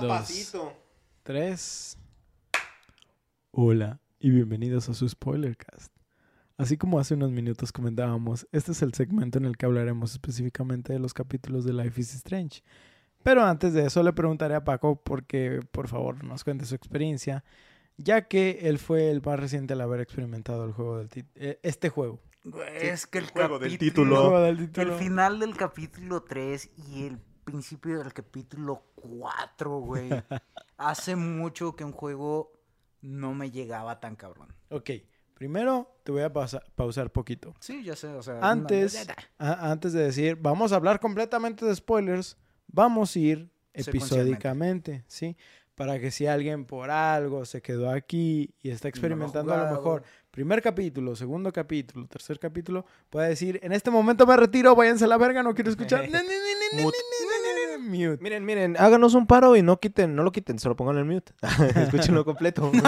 papacito. Tres. Hola y bienvenidos a su Spoilercast. Así como hace unos minutos comentábamos, este es el segmento en el que hablaremos específicamente de los capítulos de Life is Strange. Pero antes de eso le preguntaré a Paco porque por favor nos cuente su experiencia, ya que él fue el más reciente al haber experimentado el juego del eh, este juego. Es que el, juego del El título. juego del El título. final del capítulo 3 y el principio del capítulo 4, güey. Hace mucho que un juego no me llegaba tan cabrón. Ok, primero te voy a pausa- pausar poquito. Sí, ya sé, o sea. Antes, a- antes de decir, vamos a hablar completamente de spoilers, vamos a ir episódicamente, ¿sí? Para que si alguien por algo se quedó aquí y está experimentando a lo mejor primer capítulo, segundo capítulo, tercer capítulo, pueda decir, en este momento me retiro, váyanse a la verga, no quiero escuchar. Mute. Miren, miren, háganos un paro y no quiten, no lo quiten, solo pongan el mute. Escúchenlo completo.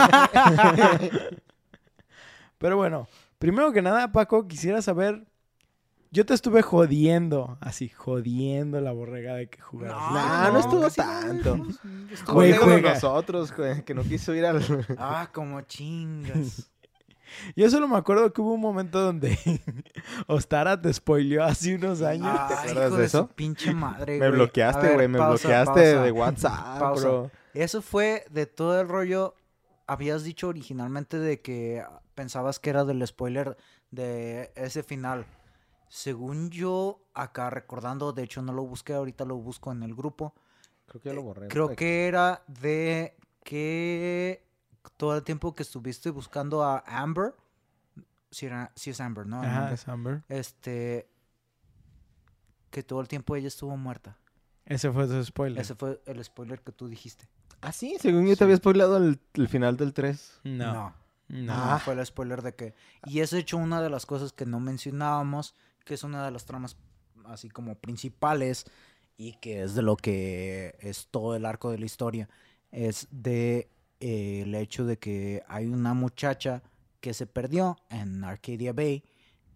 Pero bueno, primero que nada, Paco, quisiera saber... Yo te estuve jodiendo, así, jodiendo la borrega de que jugaras. No, nah, no, no, estuvo casi no, tanto. Estuvo Güey, Juega juega. nosotros, güey, que no quiso ir al... Ah, como chingas. Yo solo me acuerdo que hubo un momento donde Ostara te spoileó hace unos años. Ay, acuerdas hijo de de su eso? pinche madre, Me güey. Bloqueaste, güey, me pausa, bloqueaste pausa. de WhatsApp, Pausa. bro. Eso fue de todo el rollo. Habías dicho originalmente de que pensabas que era del spoiler de ese final. Según yo, acá recordando, de hecho no lo busqué, ahorita lo busco en el grupo. Creo que ya lo borré. Creo que era de que todo el tiempo que estuviste buscando a Amber, si, era, si es Amber, ¿no? Ajá, es Amber. Este, que todo el tiempo ella estuvo muerta. Ese fue su spoiler. Ese fue el spoiler que tú dijiste. Ah, sí, según yo Sí. te había spoilado el, el final del 3. No. no. no. No, fue el spoiler de que. Y es hecho una de las cosas que no mencionábamos, que es una de las tramas así como principales y que es de lo que es todo el arco de la historia. Es de eh, el hecho de que hay una muchacha que se perdió en Arcadia Bay,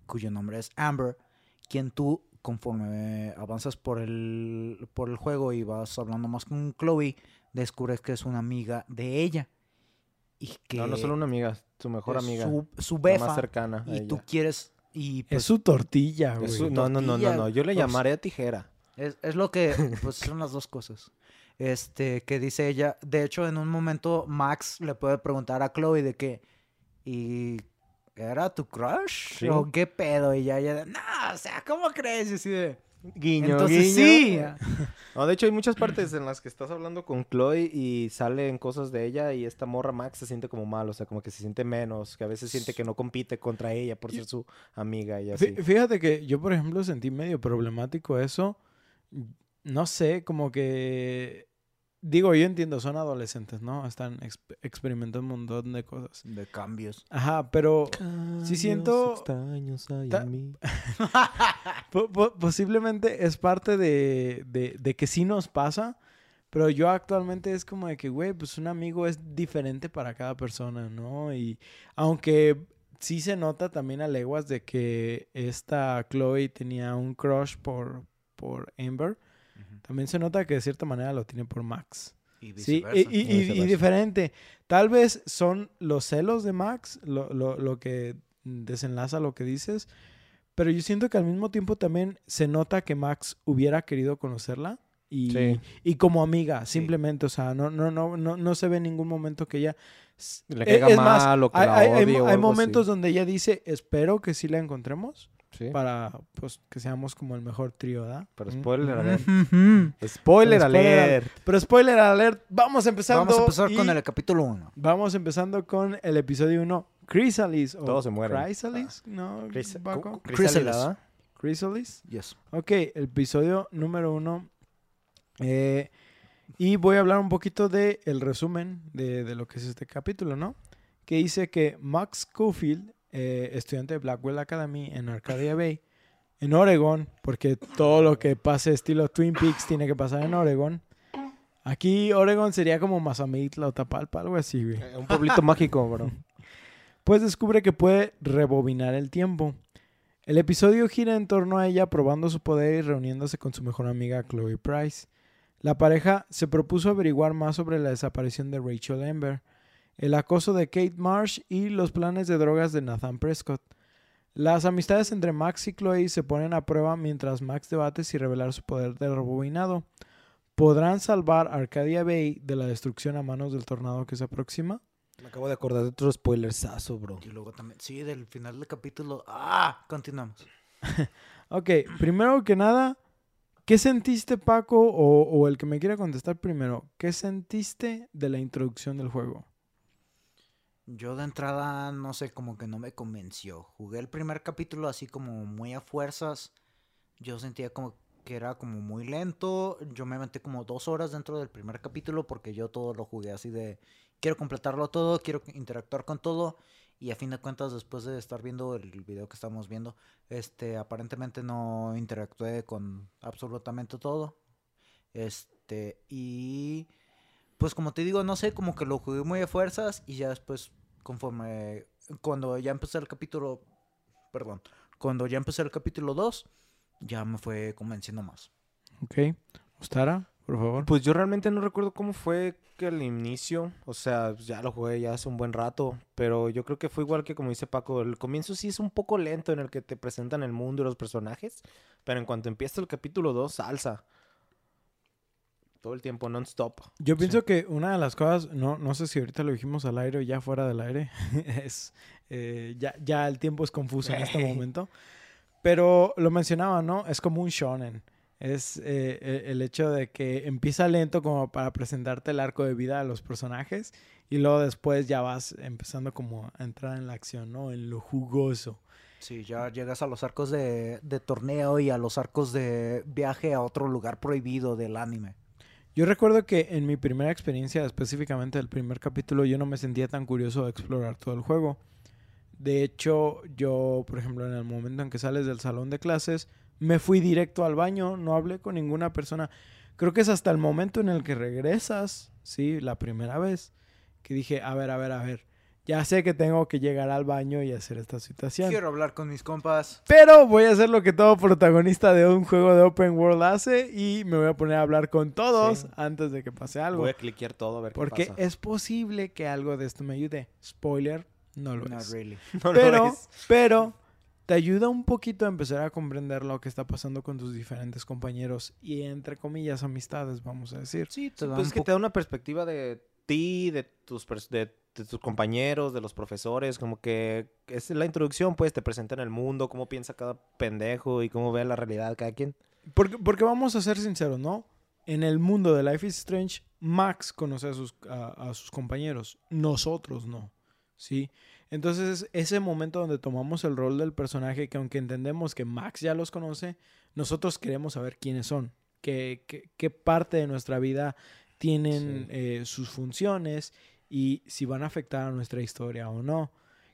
cuyo nombre es Amber, quien tú, conforme avanzas por el, por el juego y vas hablando más con Chloe, descubres que es una amiga de ella. Y que No, no solo una amiga, su mejor amiga. Su, su befa. más cercana a y tú ella. quieres. Y pues, Es su tortilla, güey. Es su- no, no, no, no, no, yo le pues, llamaré tijera. es, es lo que. Pues son las dos cosas. Este, que dice ella. De hecho, en un momento, Max le puede preguntar a Chloe de que. ¿Y era tu crush? Sí. ¿O qué pedo? Y ya, ella, no, o sea, ¿cómo crees? Y así de. Guiño, Entonces guiño. sí. No, de hecho hay muchas partes en las que estás hablando con Chloe y salen cosas de ella y esta morra Max se siente como mal, o sea, como que se siente menos, que a veces siente que no compite contra ella por ser su amiga y así. Fí- Fíjate que yo, por ejemplo, sentí medio problemático eso. No sé, como que... Digo, yo entiendo, son adolescentes, ¿no? Están exp- experimentando un montón de cosas. De cambios. Ajá, pero sí siento- extraños hay en mí. po- po- posiblemente es parte de, de, de que sí nos pasa, pero yo actualmente es como de que, güey, pues un amigo es diferente para cada persona, ¿no? Y aunque sí se nota también a leguas de que esta Chloe tenía un crush por, por Amber, también se nota que de cierta manera lo tiene por Max. Y Sí, y, y- y- y Viceversa. diferente. Tal vez son los celos de Max lo, lo- lo que desenlaza lo que dices, pero yo siento que al mismo tiempo también se nota que Max hubiera querido conocerla y, Sí. y como amiga, simplemente, o sea, no, no, no, no, no se ve en ningún momento que ella... Le Eh, caiga es más, mal o que hay, la hay- hay odie mo- o hay algo así. momentos donde ella dice, espero que sí la encontremos Sí, para pues que seamos como el mejor trío, ¿da? pero Mm. spoiler alert. Spoiler Spoiler alert. Pero spoiler alert, vamos empezando. Vamos a empezar con el capítulo 1. Vamos empezando con el episodio 1, Chrysalis. o Todos se mueren. Chrysalis, ¿no? Chris- Crisálida, Chrysalis. ¿verdad? Chrysalis. Yes. Ok, el episodio número 1. y voy a hablar un poquito del el resumen de, de lo que es este capítulo, ¿no? Que dice que Max Cofield, eh, estudiante de Blackwell Academy en Arcadia Bay, en Oregon, porque todo lo que pase estilo Twin Peaks tiene que pasar en Oregon. Aquí Oregon sería como Mazamitla o Tapalpa, algo así, güey. Eh, Un pueblito mágico, bro. pues descubre que puede rebobinar el tiempo. El episodio gira en torno a ella probando su poder y reuniéndose con su mejor amiga Chloe Price. La pareja se propuso averiguar más sobre la desaparición de Rachel Amber, el acoso de Kate Marsh y los planes de drogas de Nathan Prescott. Las amistades entre Max y Chloe se ponen a prueba mientras Max debate si revelar su poder de rebobinado. ¿Podrán salvar Arcadia Bay de la destrucción a manos del tornado que se aproxima? Me acabo de acordar de otro spoilersazo, bro. Y luego también, sí, del final del capítulo. ¡Ah! Continuamos. Ok, primero que nada, ¿qué sentiste, Paco? O, o el que me quiera contestar primero, ¿qué sentiste de la introducción del juego? Yo de entrada, no sé, como que no me convenció. Jugué el primer capítulo así como muy a fuerzas. Yo sentía como que era como muy lento. Yo me metí como dos horas dentro del primer capítulo porque yo todo lo jugué así de... Quiero completarlo todo, quiero interactuar con todo. Y a fin de cuentas, después de estar viendo el video que estamos viendo, este, aparentemente no interactué con absolutamente todo. Este, y pues como te digo, no sé, como que lo jugué muy a fuerzas y ya después, conforme, cuando ya empecé el capítulo, perdón, cuando ya empecé el capítulo 2, ya me fue convenciendo más. Ok, Ostara, por favor. Pues yo realmente no recuerdo cómo fue que al inicio, o sea, ya lo jugué ya hace un buen rato, pero yo creo que fue igual que como dice Paco, el comienzo sí es un poco lento en el que te presentan el mundo y los personajes, pero en cuanto empieza el capítulo 2, salsa. Todo el tiempo, non-stop. Yo pienso que una de las cosas, no, no sé si ahorita lo dijimos al aire o ya fuera del aire, es eh, ya, ya el tiempo es confuso en este momento. Pero lo mencionaba, ¿no? Es como un shonen. Es eh, e- el hecho de que empieza lento como para presentarte el arco de vida de los personajes y luego después ya vas empezando como a entrar en la acción, ¿no? En lo jugoso. Sí, ya llegas a los arcos de, de torneo y a los arcos de viaje a otro lugar prohibido del anime. Yo recuerdo que en mi primera experiencia, específicamente del primer capítulo, yo no me sentía tan curioso de explorar todo el juego. De hecho, yo, por ejemplo, en el momento en que sales del salón de clases, me fui directo al baño, no hablé con ninguna persona. Creo que es hasta el momento en el que regresas, sí, la primera vez, que dije, a ver, a ver, a ver, ya sé que tengo que llegar al baño y hacer esta situación. Quiero hablar con mis compas. Pero voy a hacer lo que todo protagonista de un juego de open world hace y me voy a poner a hablar con todos Sí. antes de que pase algo. Voy a cliquear todo a ver Porque qué pasa. es posible que algo de esto me ayude. Spoiler, no lo Not es. really. No lo Pero, es. pero te ayuda un poquito a empezar a comprender lo que está pasando con tus diferentes compañeros y entre comillas amistades, vamos a decir. Sí, te da Pues un es que te da una perspectiva de ti, de tus, de, de tus compañeros, de los profesores, como que es la introducción, pues te presentan el mundo, cómo piensa cada pendejo y cómo ve la realidad cada quien. Porque, porque vamos a ser sinceros, ¿no? En el mundo de Life is Strange, Max conoce a sus, a, a sus compañeros, nosotros no, ¿sí? Entonces, ese momento donde tomamos el rol del personaje, que aunque entendemos que Max ya los conoce, nosotros queremos saber quiénes son, qué, qué, qué parte de nuestra vida tienen Sí. eh, sus funciones y si van a afectar a nuestra historia o no.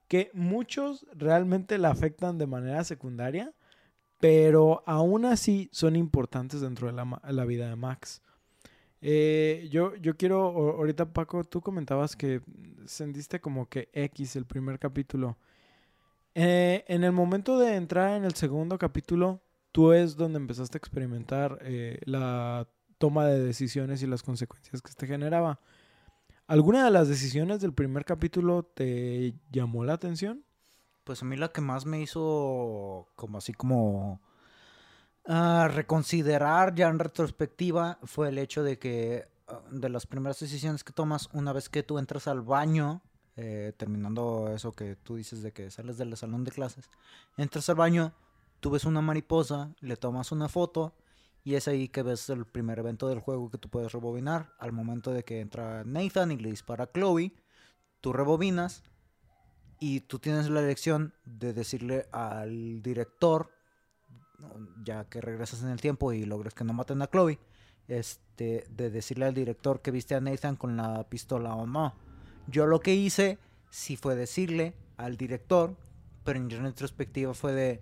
Que muchos realmente la afectan de manera secundaria, pero aún así son importantes dentro de la, la vida de Max. Eh, yo, yo quiero, ahorita Paco, tú comentabas que sentiste como que X el primer capítulo. Eh, en el momento de entrar en el segundo capítulo, tú es donde empezaste a experimentar eh, la toma de decisiones y las consecuencias que te generaba. ¿Alguna de las decisiones del primer capítulo te llamó la atención? Pues a mí la que más me hizo como así como ah, reconsiderar ya en retrospectiva fue el hecho de que ah, de las primeras decisiones que tomas una vez que tú entras al baño, eh, terminando eso que tú dices de que sales del salón de clases, entras al baño, tú ves una mariposa, le tomas una foto y es ahí que ves el primer evento del juego que tú puedes rebobinar. Al momento de que entra Nathan y le dispara a Chloe, tú rebobinas y tú tienes la elección de decirle al director, ya que regresas en el tiempo y logras que no maten a Chloe, este, de decirle al director que viste a Nathan con la pistola o no. Yo lo que hice sí fue decirle al director, pero en retrospectiva fue de...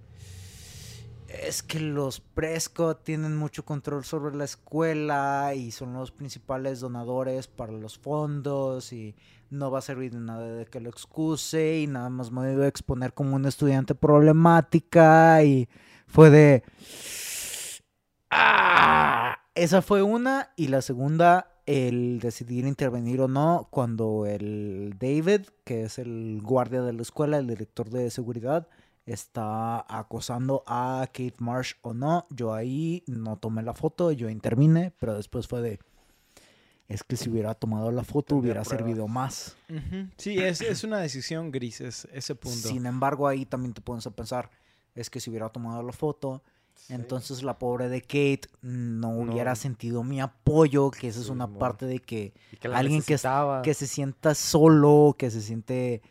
Es que los Prescott tienen mucho control sobre la escuela y son los principales donadores para los fondos y no va a servir de nada de que lo excuse y nada más me voy a exponer como una estudiante problemática y fue de... ¡Ah! esa fue una. Y la segunda, el decidir intervenir o no cuando el David, que es el guardia de la escuela, el director de seguridad, está acosando a Kate Marsh o no. Yo ahí no tomé la foto, yo intervine, pero después fue de... Es que si hubiera tomado la foto hubiera pruebas. servido más. Sí, es, es una decisión gris es- ese punto. Sin embargo, ahí también te pones a pensar, es que si hubiera tomado la foto, entonces la pobre de Kate no hubiera No. sentido mi apoyo, que esa es una parte de que alguien que, que se sienta solo, que se siente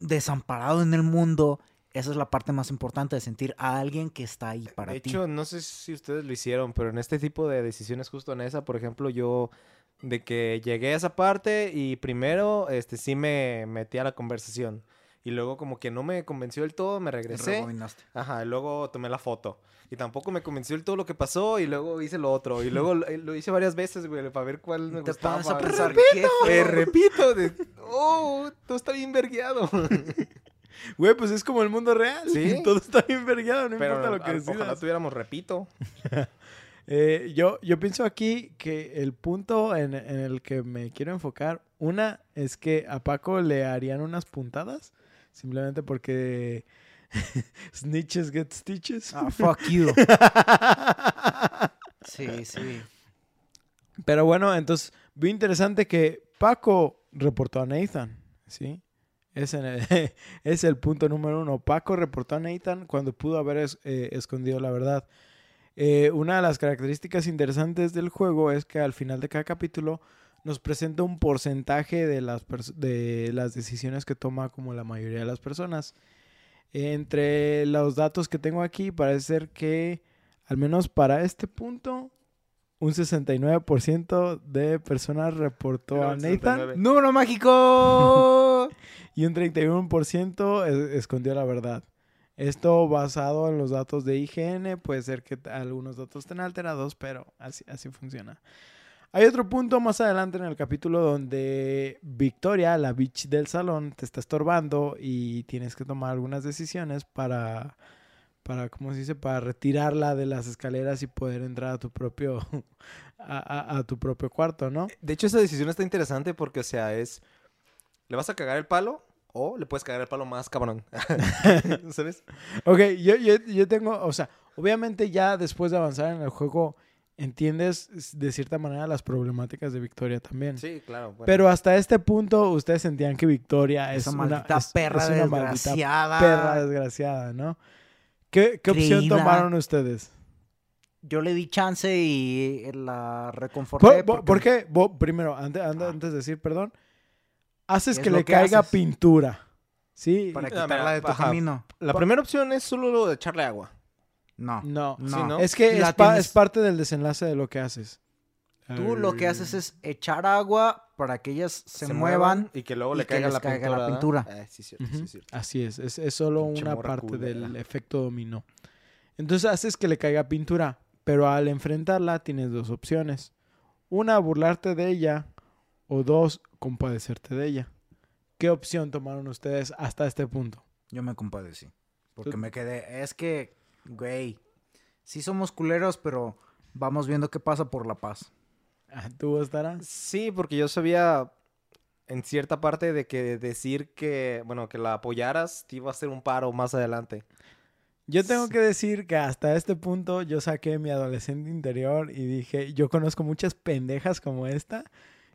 desamparado en el mundo. Esa es la parte más importante de sentir a alguien que está ahí para de ti. hecho, no sé si ustedes lo hicieron, pero en este tipo de decisiones, justo en esa, por ejemplo, yo de que llegué a esa parte y primero, este, sí me metí a la conversación. Y luego como que no me convenció del todo, me regresé. Rebobinaste. Ajá, y luego tomé la foto. Y tampoco me convenció del todo lo que pasó y luego hice lo otro. Y luego lo, lo hice varias veces, güey, para ver cuál me Te gustaba. ¿qué Me fue? repito, de, oh, todo está bien vergueado. Güey, pues es como el mundo real. Sí. Todo está bien vergueado, no Pero importa lo que decidas. ojalá tuviéramos repito. Eh, yo, yo pienso aquí que el punto en, en el que me quiero enfocar, una es que a Paco le harían unas puntadas, simplemente porque snitches get stitches. Ah, fuck you. Sí, sí. Pero bueno, entonces vi interesante que Paco reportó a Nathan, ¿sí? Es, el, punto número uno. Paco reportó a Nathan cuando pudo haber es- eh, escondido la verdad. Eh, una de las características interesantes del juego es que al final de cada capítulo nos presenta un porcentaje de las, de las decisiones que toma como la mayoría de las personas. Entre los datos que tengo aquí, parece ser que, al menos para este punto, un 69% de personas reportó Era a Nathan 69. ¡Número mágico! y un 31% es- escondió la verdad. Esto basado en los datos de IGN, puede ser que algunos datos estén alterados, pero así, así funciona. Hay otro punto más adelante en el capítulo donde Victoria, la bitch del salón, te está estorbando y tienes que tomar algunas decisiones para, para ¿cómo se dice? Para retirarla de las escaleras y poder entrar a tu propio, a, a- a tu propio cuarto, ¿no? De hecho, esa decisión está interesante porque, o sea, es... ¿Le vas a cagar el palo? O le puedes cagar el palo más cabrón. ¿Sabes? Ok, yo, yo, yo tengo, o sea, obviamente ya después de avanzar en el juego, entiendes de cierta manera las problemáticas de Victoria también. Sí, claro. bueno. Pero hasta este punto ustedes sentían que Victoria es Esa una maldita es- perra es una maldita desgraciada. perra desgraciada, ¿no? ¿Qué, qué opción Creída. tomaron ustedes? Yo le di chance y la reconforté. ¿Por, por- porque- por qué? Bo- primero, antes, antes, Ah. antes de decir perdón, haces Es que le que caiga haces. pintura. Sí. Para quitarla de tu ajá. camino. La primera opción es solo lo de echarle agua. No. No. No. Sí, ¿no? Es que La es, pa- tienes- es parte del desenlace de lo que haces. Tú lo que haces es echar agua para que ellas se, muevan muevan. y que luego le caiga, la, caiga pintura, la ¿verdad? pintura. Eh, sí, cierto, sí, cierto. Así es, es, es solo Pinche una parte del efecto dominó. Entonces haces que le caiga pintura, pero al enfrentarla tienes dos opciones. Una, burlarte de ella, o dos, compadecerte de ella. ¿Qué opción tomaron ustedes hasta este punto? Yo me compadecí. Porque Tú- me quedé. Es que, güey. Sí somos culeros, pero vamos viendo qué pasa por la paz. Ah, ¿Tú estarás? Sí, porque yo sabía en cierta parte de que decir que, bueno, que la apoyaras te iba a hacer un paro más adelante. Yo tengo Sí. que decir que hasta este punto yo saqué mi adolescente interior y dije, yo conozco muchas pendejas como esta.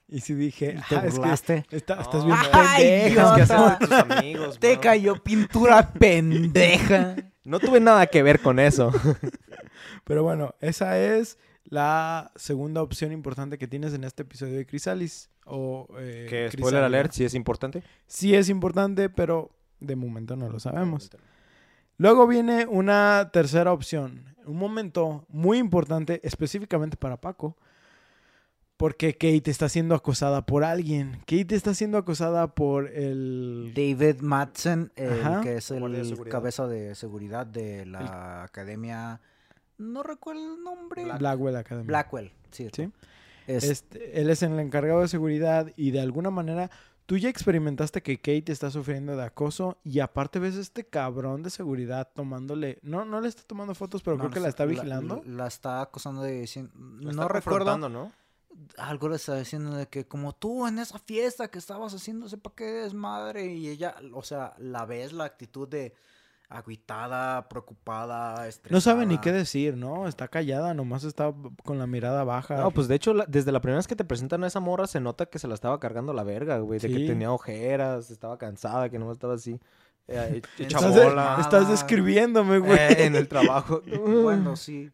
Y sí dije, Te "Ah, es que burlaste. está- No, estás bien pendeja. ¿Qué idiota. haces de tus amigos? Te bro? cayó pintura pendeja. No tuve nada que ver con eso. Pero bueno, esa es la segunda opción importante que tienes en este episodio de Crisalis. O, eh, que spoiler alert, sí es importante. Sí es importante, pero de momento no lo sabemos. Luego viene una tercera opción. Un momento muy importante específicamente para Paco. Porque Kate está siendo acosada por alguien. Kate está siendo acosada por el... David Madsen, el que es de el cabeza de seguridad de la academia. No recuerdo el nombre. Black- Blackwell Academy. Blackwell. Sí. Sí. Es- Este, él es el encargado de seguridad y de alguna manera Tú ya experimentaste que Kate está sufriendo de acoso y aparte ves a este cabrón de seguridad tomándole... No, no le está tomando fotos, pero No, creo que la está vigilando. La, la está acosando de... dicien- Lo No está recuerdo. ¿no? Algo le está diciendo de que como tú en esa fiesta que estabas haciendo, sepa qué desmadre. Y ella, o sea, la ves la actitud de agüitada, preocupada, estresada. No sabe ni qué decir, ¿no? Está callada, nomás está con la mirada baja. No, pues de hecho, la- desde la primera vez que te presentan a esa morra, se nota que se la estaba cargando la verga, güey. De que tenía ojeras, estaba cansada, que no estaba así. eh, hecha estás, de- bola. estás describiéndome, güey. eh, en el trabajo. Bueno, sí.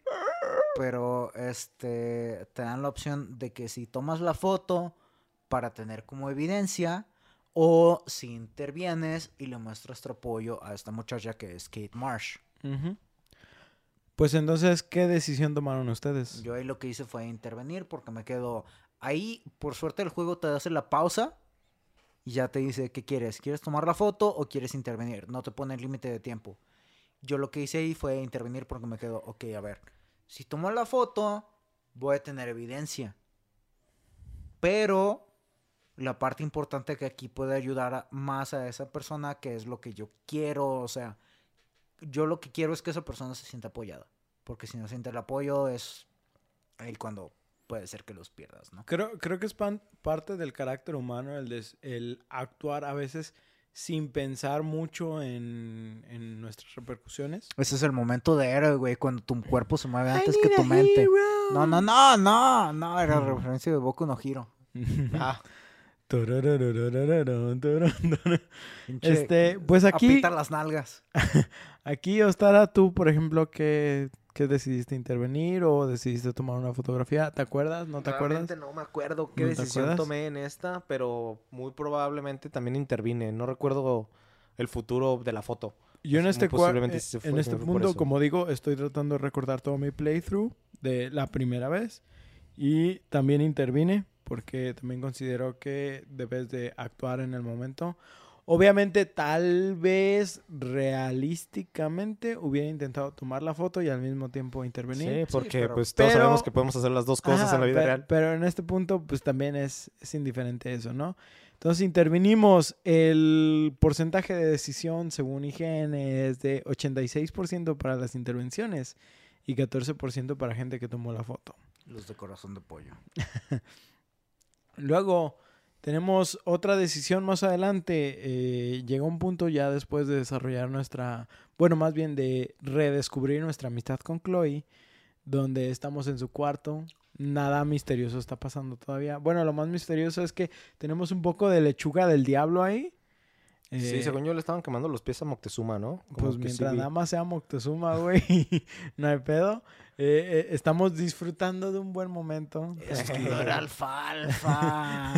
Pero este te dan la opción de que si tomas la foto para tener como evidencia o si intervienes y le muestras tu apoyo a esta muchacha que es Kate Marsh. Pues entonces, ¿qué decisión tomaron ustedes? Yo ahí lo que hice fue intervenir porque me quedo ahí, por suerte el juego te hace la pausa y ya te dice qué quieres, ¿quieres tomar la foto o quieres intervenir? No te pone límite de tiempo. Yo lo que hice ahí fue intervenir porque me quedo, ok, a ver, si tomo la foto voy a tener evidencia. Pero la parte importante que aquí puede ayudar a- más a esa persona, que es lo que yo quiero, o sea, yo lo que quiero es que esa persona se sienta apoyada. Porque si no siente el apoyo es ahí cuando puede ser que los pierdas, ¿no? Creo, creo que es pan- parte del carácter humano el, des- el actuar a veces sin pensar mucho en, en nuestras repercusiones. Ese es el momento de héroe, güey, cuando tu cuerpo se mueve antes que tu mente. No, no, no, no, no, era referencia de Boku no Hiro. Ah, Este, pues aquí, Aprieta las nalgas. aquí, Ostara, tú, por ejemplo, ¿qué, qué decidiste intervenir o decidiste tomar una fotografía? ¿Te acuerdas? ¿No te acuerdas? realmente no me acuerdo qué ¿No decisión tomé en esta, pero muy probablemente también intervine. No recuerdo el futuro de la foto. Yo en este, eh, fue- en este punto, como digo, estoy tratando de recordar todo mi playthrough de la primera vez y también intervine porque también considero que debes de actuar en el momento. Obviamente, tal vez realísticamente hubiera intentado tomar la foto y al mismo tiempo intervenir. Sí, porque pero- pues todos pero- sabemos que podemos hacer las dos cosas Ajá, en la vida pe- real. Pero en este punto, pues también es, es indiferente eso, ¿no? Entonces intervinimos. El porcentaje de decisión según IGN es de 86% para las intervenciones y 14% para gente que tomó la foto. Los de corazón de pollo. Luego tenemos otra decisión más adelante. Eh, llegó un punto ya después de desarrollar nuestra, bueno, más bien de redescubrir nuestra amistad con Chloe, donde estamos en su cuarto. Nada misterioso está pasando todavía. Bueno, lo más misterioso es que tenemos un poco de lechuga del diablo ahí. sí, Eh, según yo le estaban quemando los pies a Moctezuma, ¿no? Como pues sí mientras nada más sea Moctezuma, güey, no hay pedo. Eh, eh, estamos disfrutando de un buen momento. Escudor alfalfa.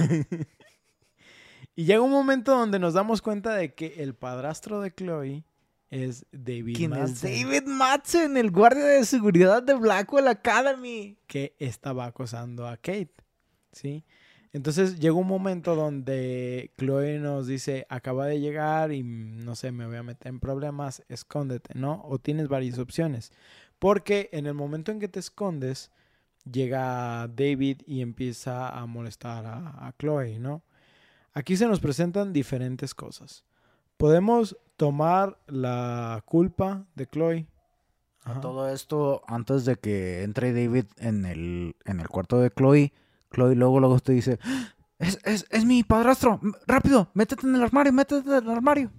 Y llega un momento donde nos damos cuenta de que el padrastro de Chloe es David ¿Quién es Madsen, David Madsen, el guardia de seguridad de Blackwell Academy? que estaba acosando a Kate, ¿sí? Entonces llega un momento donde Chloe nos dice, acaba de llegar y no sé, me voy a meter en problemas, escóndete, ¿no? O tienes varias opciones. Porque en el momento en que te escondes, llega David y empieza a molestar a, a Chloe, ¿no? Aquí se nos presentan diferentes cosas. Podemos tomar la culpa de Chloe. Ajá. Todo esto antes de que entre David en el, en el cuarto de Chloe. Chloe luego, luego te dice, "¡Ah! es, es, es mi padrastro, rápido, métete en el armario, métete en el armario.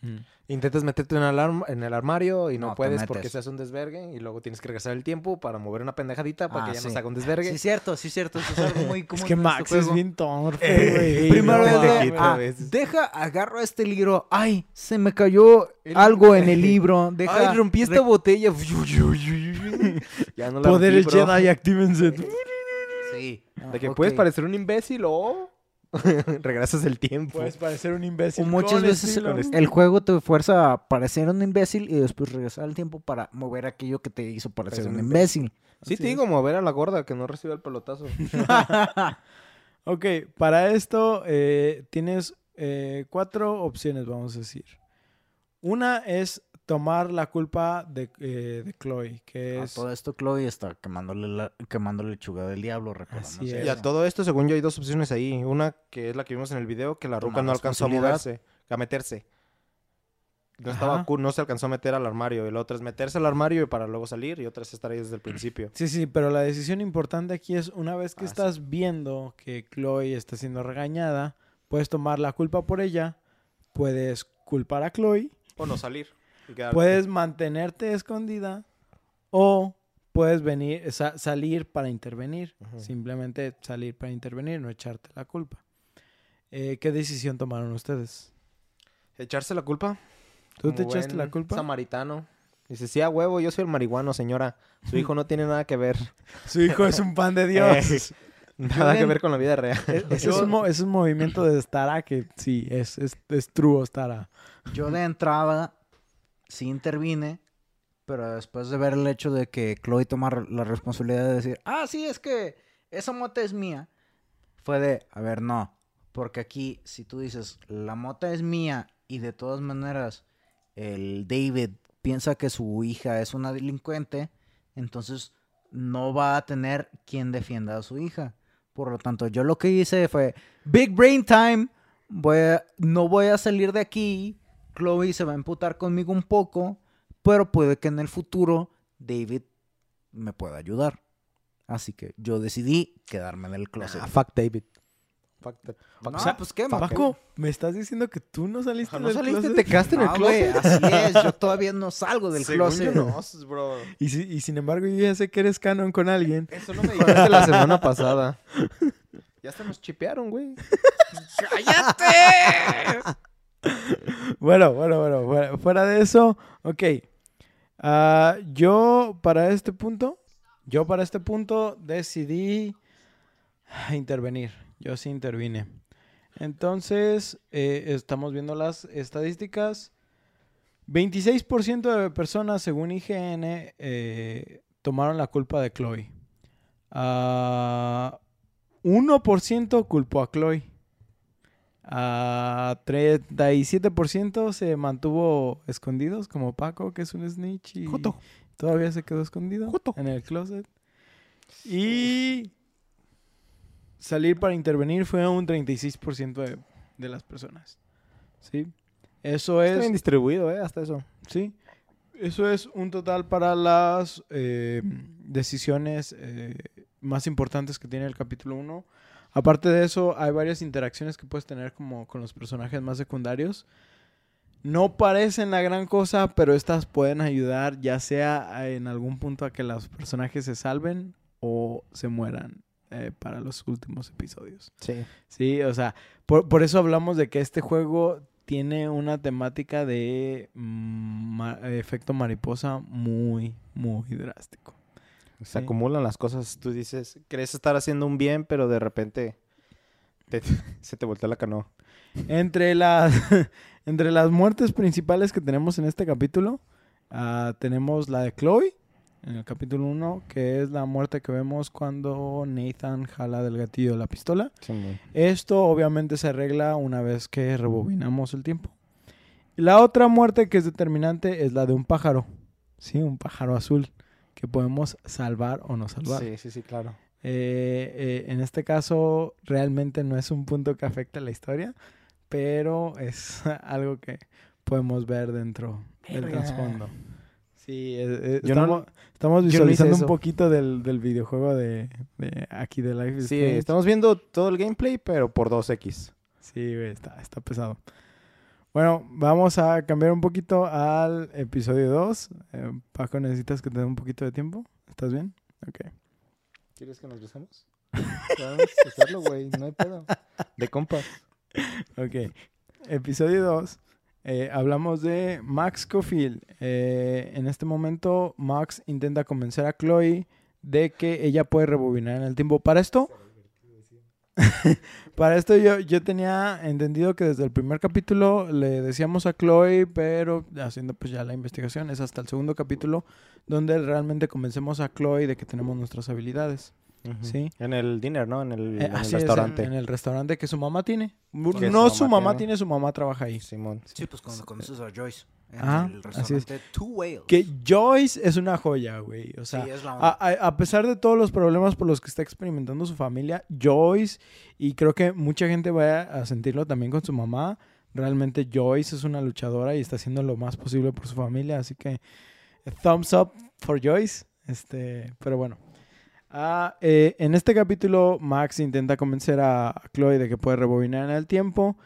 Mm. Intentas meterte en el, arm- en el armario y no, No, puedes porque se hace un desvergue y luego tienes que regresar el tiempo para mover una pendejadita para Ah, que ya no sí. se haga un desvergue. Sí, cierto, sí, cierto, eso es algo muy común Es que en este Max es bien torpe, Eh, güey. Primero No es de, ah, deja, agarro este libro, ay, se me cayó El- algo en el libro, deja, Ay, rompí esta re- botella. ya no la Poder rompí, el bro. Jedi, actívense. Sí. De que ok. puedes parecer un imbécil o regresas el tiempo. Puedes parecer un imbécil. O muchas veces estilo. el, el juego te fuerza a parecer un imbécil y después regresar al tiempo para mover aquello que te hizo parecer un imbécil. sí, Así te digo, mover a la gorda que no reciba el pelotazo. Ok, para esto eh, tienes eh, cuatro opciones, vamos a decir. Una es tomar la culpa de, eh, de Chloe, que A todo esto, Chloe está quemándole, la, quemando lechuga del diablo, recordamos. Así. Y a todo esto, según yo, hay dos opciones ahí. Una que es la que vimos en el video, que la ruca no alcanzó a moverse, a meterse. No, estaba, no se alcanzó a meter al armario. Y la otra es meterse al armario y para luego salir. Y otra es estar ahí desde el principio. Sí, sí, pero la decisión importante aquí es una vez que Ah, sí. estás viendo que Chloe está siendo regañada, puedes tomar la culpa por ella, puedes culpar a Chloe, O no salir. Puedes mantenerte escondida o puedes venir sa- salir para intervenir, simplemente salir para intervenir, no echarte la culpa. Eh, ¿Qué decisión tomaron ustedes? ¿Echarse la culpa? ¿Tú te echaste la culpa? Samaritano. Dice, sí, a huevo, yo soy el marihuano, señora. Su hijo no tiene nada que ver. Su hijo es un pan de Dios. Nada que ver con la vida real. E- Ese es, un, es un movimiento de Stara que sí, es, es, es true Stara. Yo de entrada sí intervine, pero después de ver el hecho de que Chloe toma la responsabilidad de decir, ah, sí, es que esa mota es mía, fue de, a ver, no, porque aquí si tú dices, la mota es mía y de todas maneras el David piensa que su hija es una delincuente, entonces no va a tener quien defienda a su hija. Por lo tanto, yo lo que hice fue, Big Brain Time, voy a- no voy a salir de aquí, Chloe se va a emputar conmigo un poco, pero puede que en el futuro David me pueda ayudar. Así que yo decidí quedarme en el closet. Ah, fuck David. Fuck fuck- No, o sea, pues qué, Paco, ¿me estás diciendo que tú no saliste ¿No del saliste? closet? ¿Te quedaste en el güey, closet? así es, yo todavía no salgo del Según closet. yo no, bro. Y, si- y sin embargo yo ya sé que eres canon con alguien. Eso no me dijiste la semana pasada. Ya hasta nos chipearon, güey. Bueno, bueno, bueno, fuera, de eso, ok. Ah, yo para este punto, yo para este punto decidí intervenir. Yo sí intervine. Entonces, eh, estamos viendo las estadísticas. 26% de personas, según IGN, eh, tomaron la culpa de Chloe. Ah, 1% culpó a Chloe. A 37% se mantuvo escondidos, como Paco, que es un snitch. Y Joto. todavía se quedó escondido Joto. en el closet. Y salir para intervenir fue un 36% de, de las personas. ¿Sí? Eso Está es bien distribuido, eh, hasta eso. Sí. Eso es un total para las eh, decisiones eh, más importantes que tiene el capítulo 1. Aparte de eso, hay varias interacciones que puedes tener como con los personajes más secundarios. No parecen la gran cosa, pero estas pueden ayudar ya sea en algún punto a que los personajes se salven o se mueran eh, para los últimos episodios. Sí. Sí, o sea, por, por eso hablamos de que este juego tiene una temática de mm, ma- efecto mariposa muy, muy drástico. Se Sí. acumulan las cosas. Tú dices, crees estar haciendo un bien, pero de repente te- se te voltea la canoa. Entre las, entre las muertes principales que tenemos en este capítulo, ah, tenemos la de Chloe, en el capítulo 1, que es la muerte que vemos cuando Nathan jala del gatillo de la pistola. Esto obviamente se arregla una vez que rebobinamos el tiempo. Y la otra muerte que es determinante es la de un pájaro. Sí, un pájaro azul que podemos salvar o no salvar. Sí, sí, sí, claro. Eh, eh, en este caso realmente no es un punto que afecta la historia, pero es algo que podemos ver dentro del trasfondo. Sí, eh, eh, Yo no- estamos, no visualizando un poquito del, del videojuego de, de aquí de Life is Sí, Strange. estamos viendo todo el gameplay, pero por 2X. Sí, güey, está, está pesado. Bueno, vamos a cambiar un poquito al episodio 2. Eh, Paco, ¿necesitas que te dé un poquito de tiempo? ¿Estás bien? Ok. ¿Quieres que nos besemos? Podemos hacerlo, güey. No hay pedo. De compas. Ok. Episodio 2. eh, hablamos de Max Cofield. Eh, en este momento, Max intenta convencer a Chloe de que ella puede rebobinar en el tiempo. Para esto, para esto yo, yo tenía entendido que desde el primer capítulo le decíamos a Chloe, pero haciendo pues ya la investigación, es hasta el segundo capítulo donde realmente convencemos a Chloe de que tenemos nuestras habilidades. Sí. En el dinner, ¿no? En el, Eh, en el así es, restaurante. en, en el restaurante que su mamá tiene. No su su mamá tiene. tiene, su mamá trabaja ahí. Simón. Sí, pues cuando conoces a Joyce. En Ajá, el así es. Two Whales. Que Joyce es una joya, güey. O sea, sí, es la a, onda. a- a pesar de todos los problemas por los que está experimentando su familia, Joyce, y creo que mucha gente va a sentirlo también con su mamá, realmente Joyce es una luchadora y está haciendo lo más posible por su familia, así que thumbs up for Joyce. Este, pero bueno. Ah, eh, en este capítulo, Max intenta convencer a Chloe de que puede rebobinar en el tiempo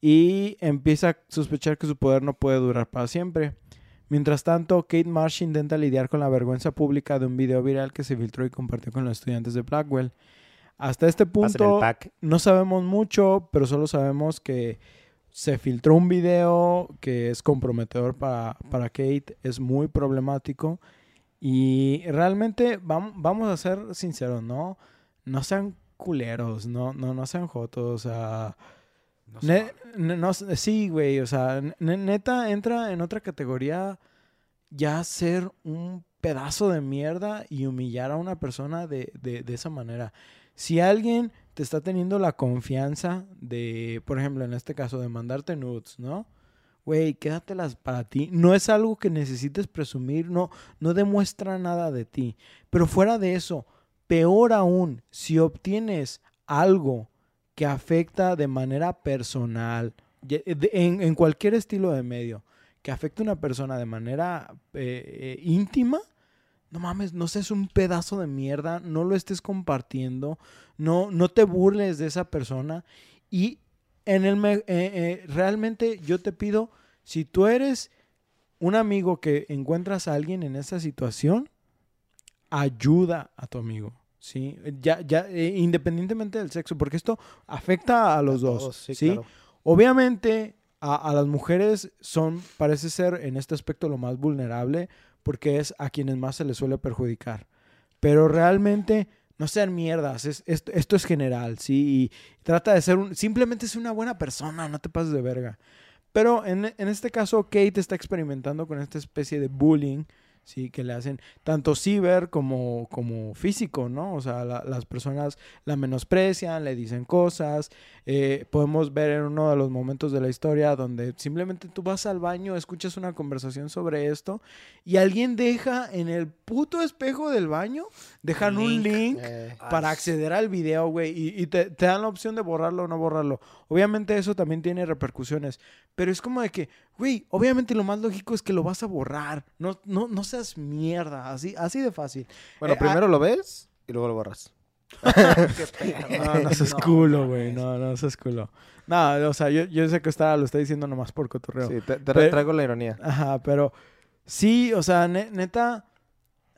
y empieza a sospechar que su poder no puede durar para siempre. Mientras tanto, Kate Marsh intenta lidiar con la vergüenza pública de un video viral que se filtró y compartió con los estudiantes de Blackwell. Hasta este punto no sabemos mucho, pero solo sabemos que se filtró un video que es comprometedor para, para Kate, es muy problemático y realmente vamos, vamos a ser sinceros, ¿no? No sean culeros, no, no, no sean jotos, o sea... No sé, sí, güey, o sea, ne- neta entra en otra categoría ya ser un pedazo de mierda y humillar a una persona de, de, de esa manera. Si alguien te está teniendo la confianza de, por ejemplo, en este caso, de mandarte nudes, ¿no? Güey, quédatelas para ti. No es algo que necesites presumir, no, no demuestra nada de ti. Pero fuera de eso, peor aún, si obtienes algo que afecta de manera personal, de- en, en cualquier estilo de medio, que afecta a una persona de manera eh, eh, íntima, no mames, no seas un pedazo de mierda, no lo estés compartiendo, no, no te burles de esa persona y en el eh, eh, realmente yo te pido, si tú eres un amigo que encuentras a alguien en esa situación, ayuda a tu amigo. ¿sí? Ya, ya, eh, independientemente del sexo, porque esto afecta a los A dos. todos, sí, claro. Obviamente, a, a las mujeres son, parece ser en este aspecto lo más vulnerable, porque es a quienes más se les suele perjudicar. Pero realmente, no sean mierdas, es- esto, esto es general, ¿sí? Y trata de ser un, simplemente ser una buena persona, no te pases de verga. Pero en, en este caso, Kate está experimentando con esta especie de bullying, ¿sí? Que le hacen tanto ciber como, como físico, ¿no? O sea, la- las personas la menosprecian, le dicen cosas. Eh, podemos ver en uno de los momentos de la historia donde simplemente tú vas al baño, escuchas una conversación sobre esto y alguien deja en el puto espejo del baño, dejan un Link. Eh, para acceder al video, güey, y, y te, te dan la opción de borrarlo o no borrarlo. Obviamente eso también tiene repercusiones, pero es como de que, güey, obviamente lo más lógico es que lo vas a borrar. No, no, no seas mierda, así, así de fácil. bueno, Eh, primero lo ves y luego lo borras. No, no seas No, culo, güey, no, no seas culo. No, o sea, yo, yo sé que está, lo está diciendo nomás por cotorreo. Sí, te, te Pero- traigo la ironía. Ajá, pero sí, o sea, ne- neta,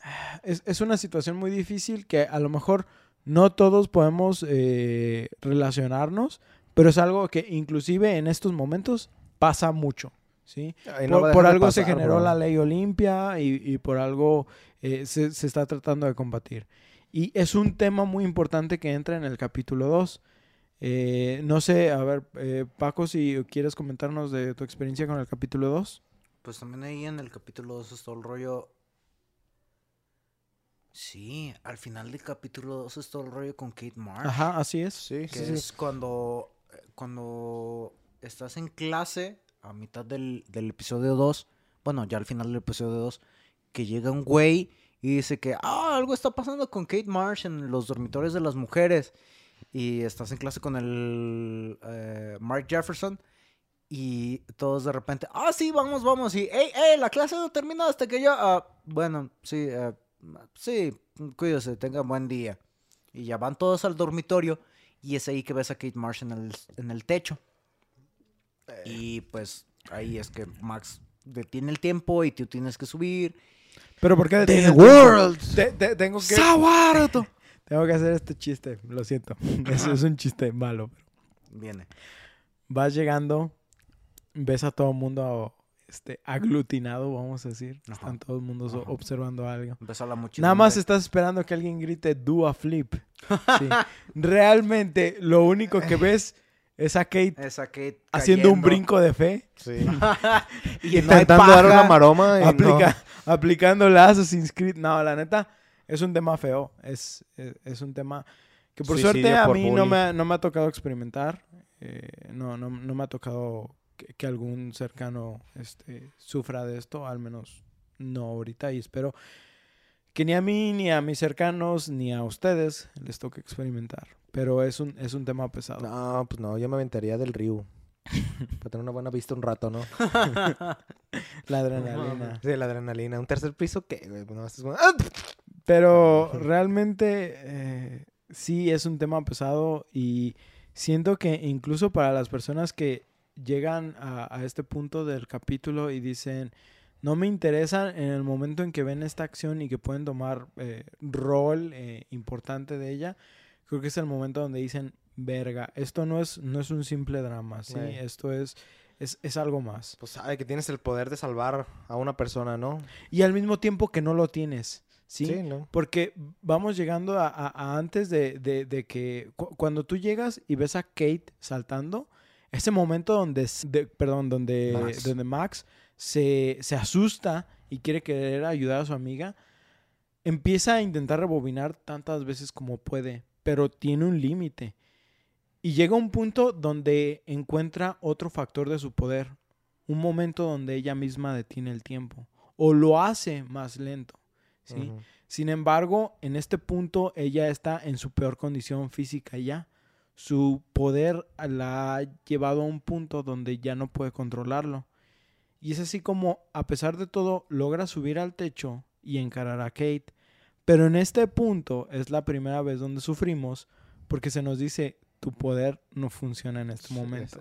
es, es una situación muy difícil que a lo mejor no todos podemos eh, relacionarnos, pero es algo que inclusive en estos momentos pasa mucho, ¿sí? Ay, no por algo se generó bro. la ley Olimpia y, y por algo eh, se, se está tratando de combatir. Y es un tema muy importante que entra en el capítulo 2. Eh, no sé, a ver, eh, Paco, si quieres comentarnos de tu experiencia con el capítulo 2. Pues también ahí en el capítulo 2 está el rollo. Sí, al final del capítulo 2 está el rollo con Kate Marsh. Ajá, así es. Sí, Que sí, sí. es cuando, cuando estás en clase, a mitad del, del episodio 2, bueno, ya al final del episodio 2, que llega un güey y dice que, ah, algo está pasando con Kate Marsh en los dormitorios de las mujeres. Y estás en clase con el eh, Mark Jefferson. Y todos de repente, ah, sí, vamos, vamos. Y, hey, hey, la clase no termina hasta que yo, ah, bueno, sí, eh, sí, cuídese, tenga buen día. Y ya van todos al dormitorio. Y es ahí que ves a Kate Marsh en el, en el techo. Y pues ahí es que Max detiene el tiempo y tú tienes que subir. Pero ¿por qué The detienes el world. tiempo? Te- te- tengo que ¡Saguardo! tengo que hacer este chiste, lo siento. Eso es un chiste malo. Viene. Vas llegando, ves a todo el mundo este aglutinado, vamos a decir. Ajá. Están todo el mundo Ajá. observando algo. Empezó la mochila. Nada más estás esperando que alguien grite do a flip. Sí. Realmente lo único que ves Kate Esa Kate haciendo un brinco de fe, Sí. y no Intentando dar una maroma y no. aplica, aplicando la Assassin's Creed. No, la neta, es un tema feo. Es, es, es un tema que por Suicidio suerte a por mí no me, ha- no me ha tocado experimentar. eh, no, no, no me ha tocado que, que algún cercano este, sufra de esto, al menos no ahorita, y espero que ni a mí, ni a mis cercanos, ni a ustedes les toque experimentar. Pero es un, es un tema pesado. No, pues no, yo me aventaría del río. Para tener una buena vista un rato, ¿no? La adrenalina. Sí, la adrenalina. ¿Un tercer piso qué? Pues ¡Ah! Pero realmente eh, sí es un tema pesado y siento que incluso para las personas que llegan a, a este punto del capítulo y dicen, no me interesan en el momento en que ven esta acción y que pueden tomar eh, rol eh, importante de ella, creo que es el momento donde dicen, verga, esto no es, no es un simple drama, ¿sí? Esto es, es, es algo más. Pues sabe que tienes el poder de salvar a una persona, ¿no? Y al mismo tiempo que no lo tienes, ¿sí? ¿no? Porque vamos llegando a, a- a antes de, de- de que cu- cuando tú llegas y ves a Kate saltando, ese momento donde, de- perdón, donde Max. Max, donde Max se, se asusta y quiere querer ayudar a su amiga, empieza a intentar rebobinar tantas veces como puede, pero tiene un límite. Y llega un punto donde encuentra otro factor de su poder, un momento donde ella misma detiene el tiempo o lo hace más lento. ¿sí? Sin embargo, en este punto ella está en su peor condición física ya. Su poder la ha llevado a un punto donde ya no puede controlarlo. Y es así como, a pesar de todo, logra subir al techo y encarar a Kate. Pero en este punto es la primera vez donde sufrimos porque se nos dice, tu poder no funciona en este momento.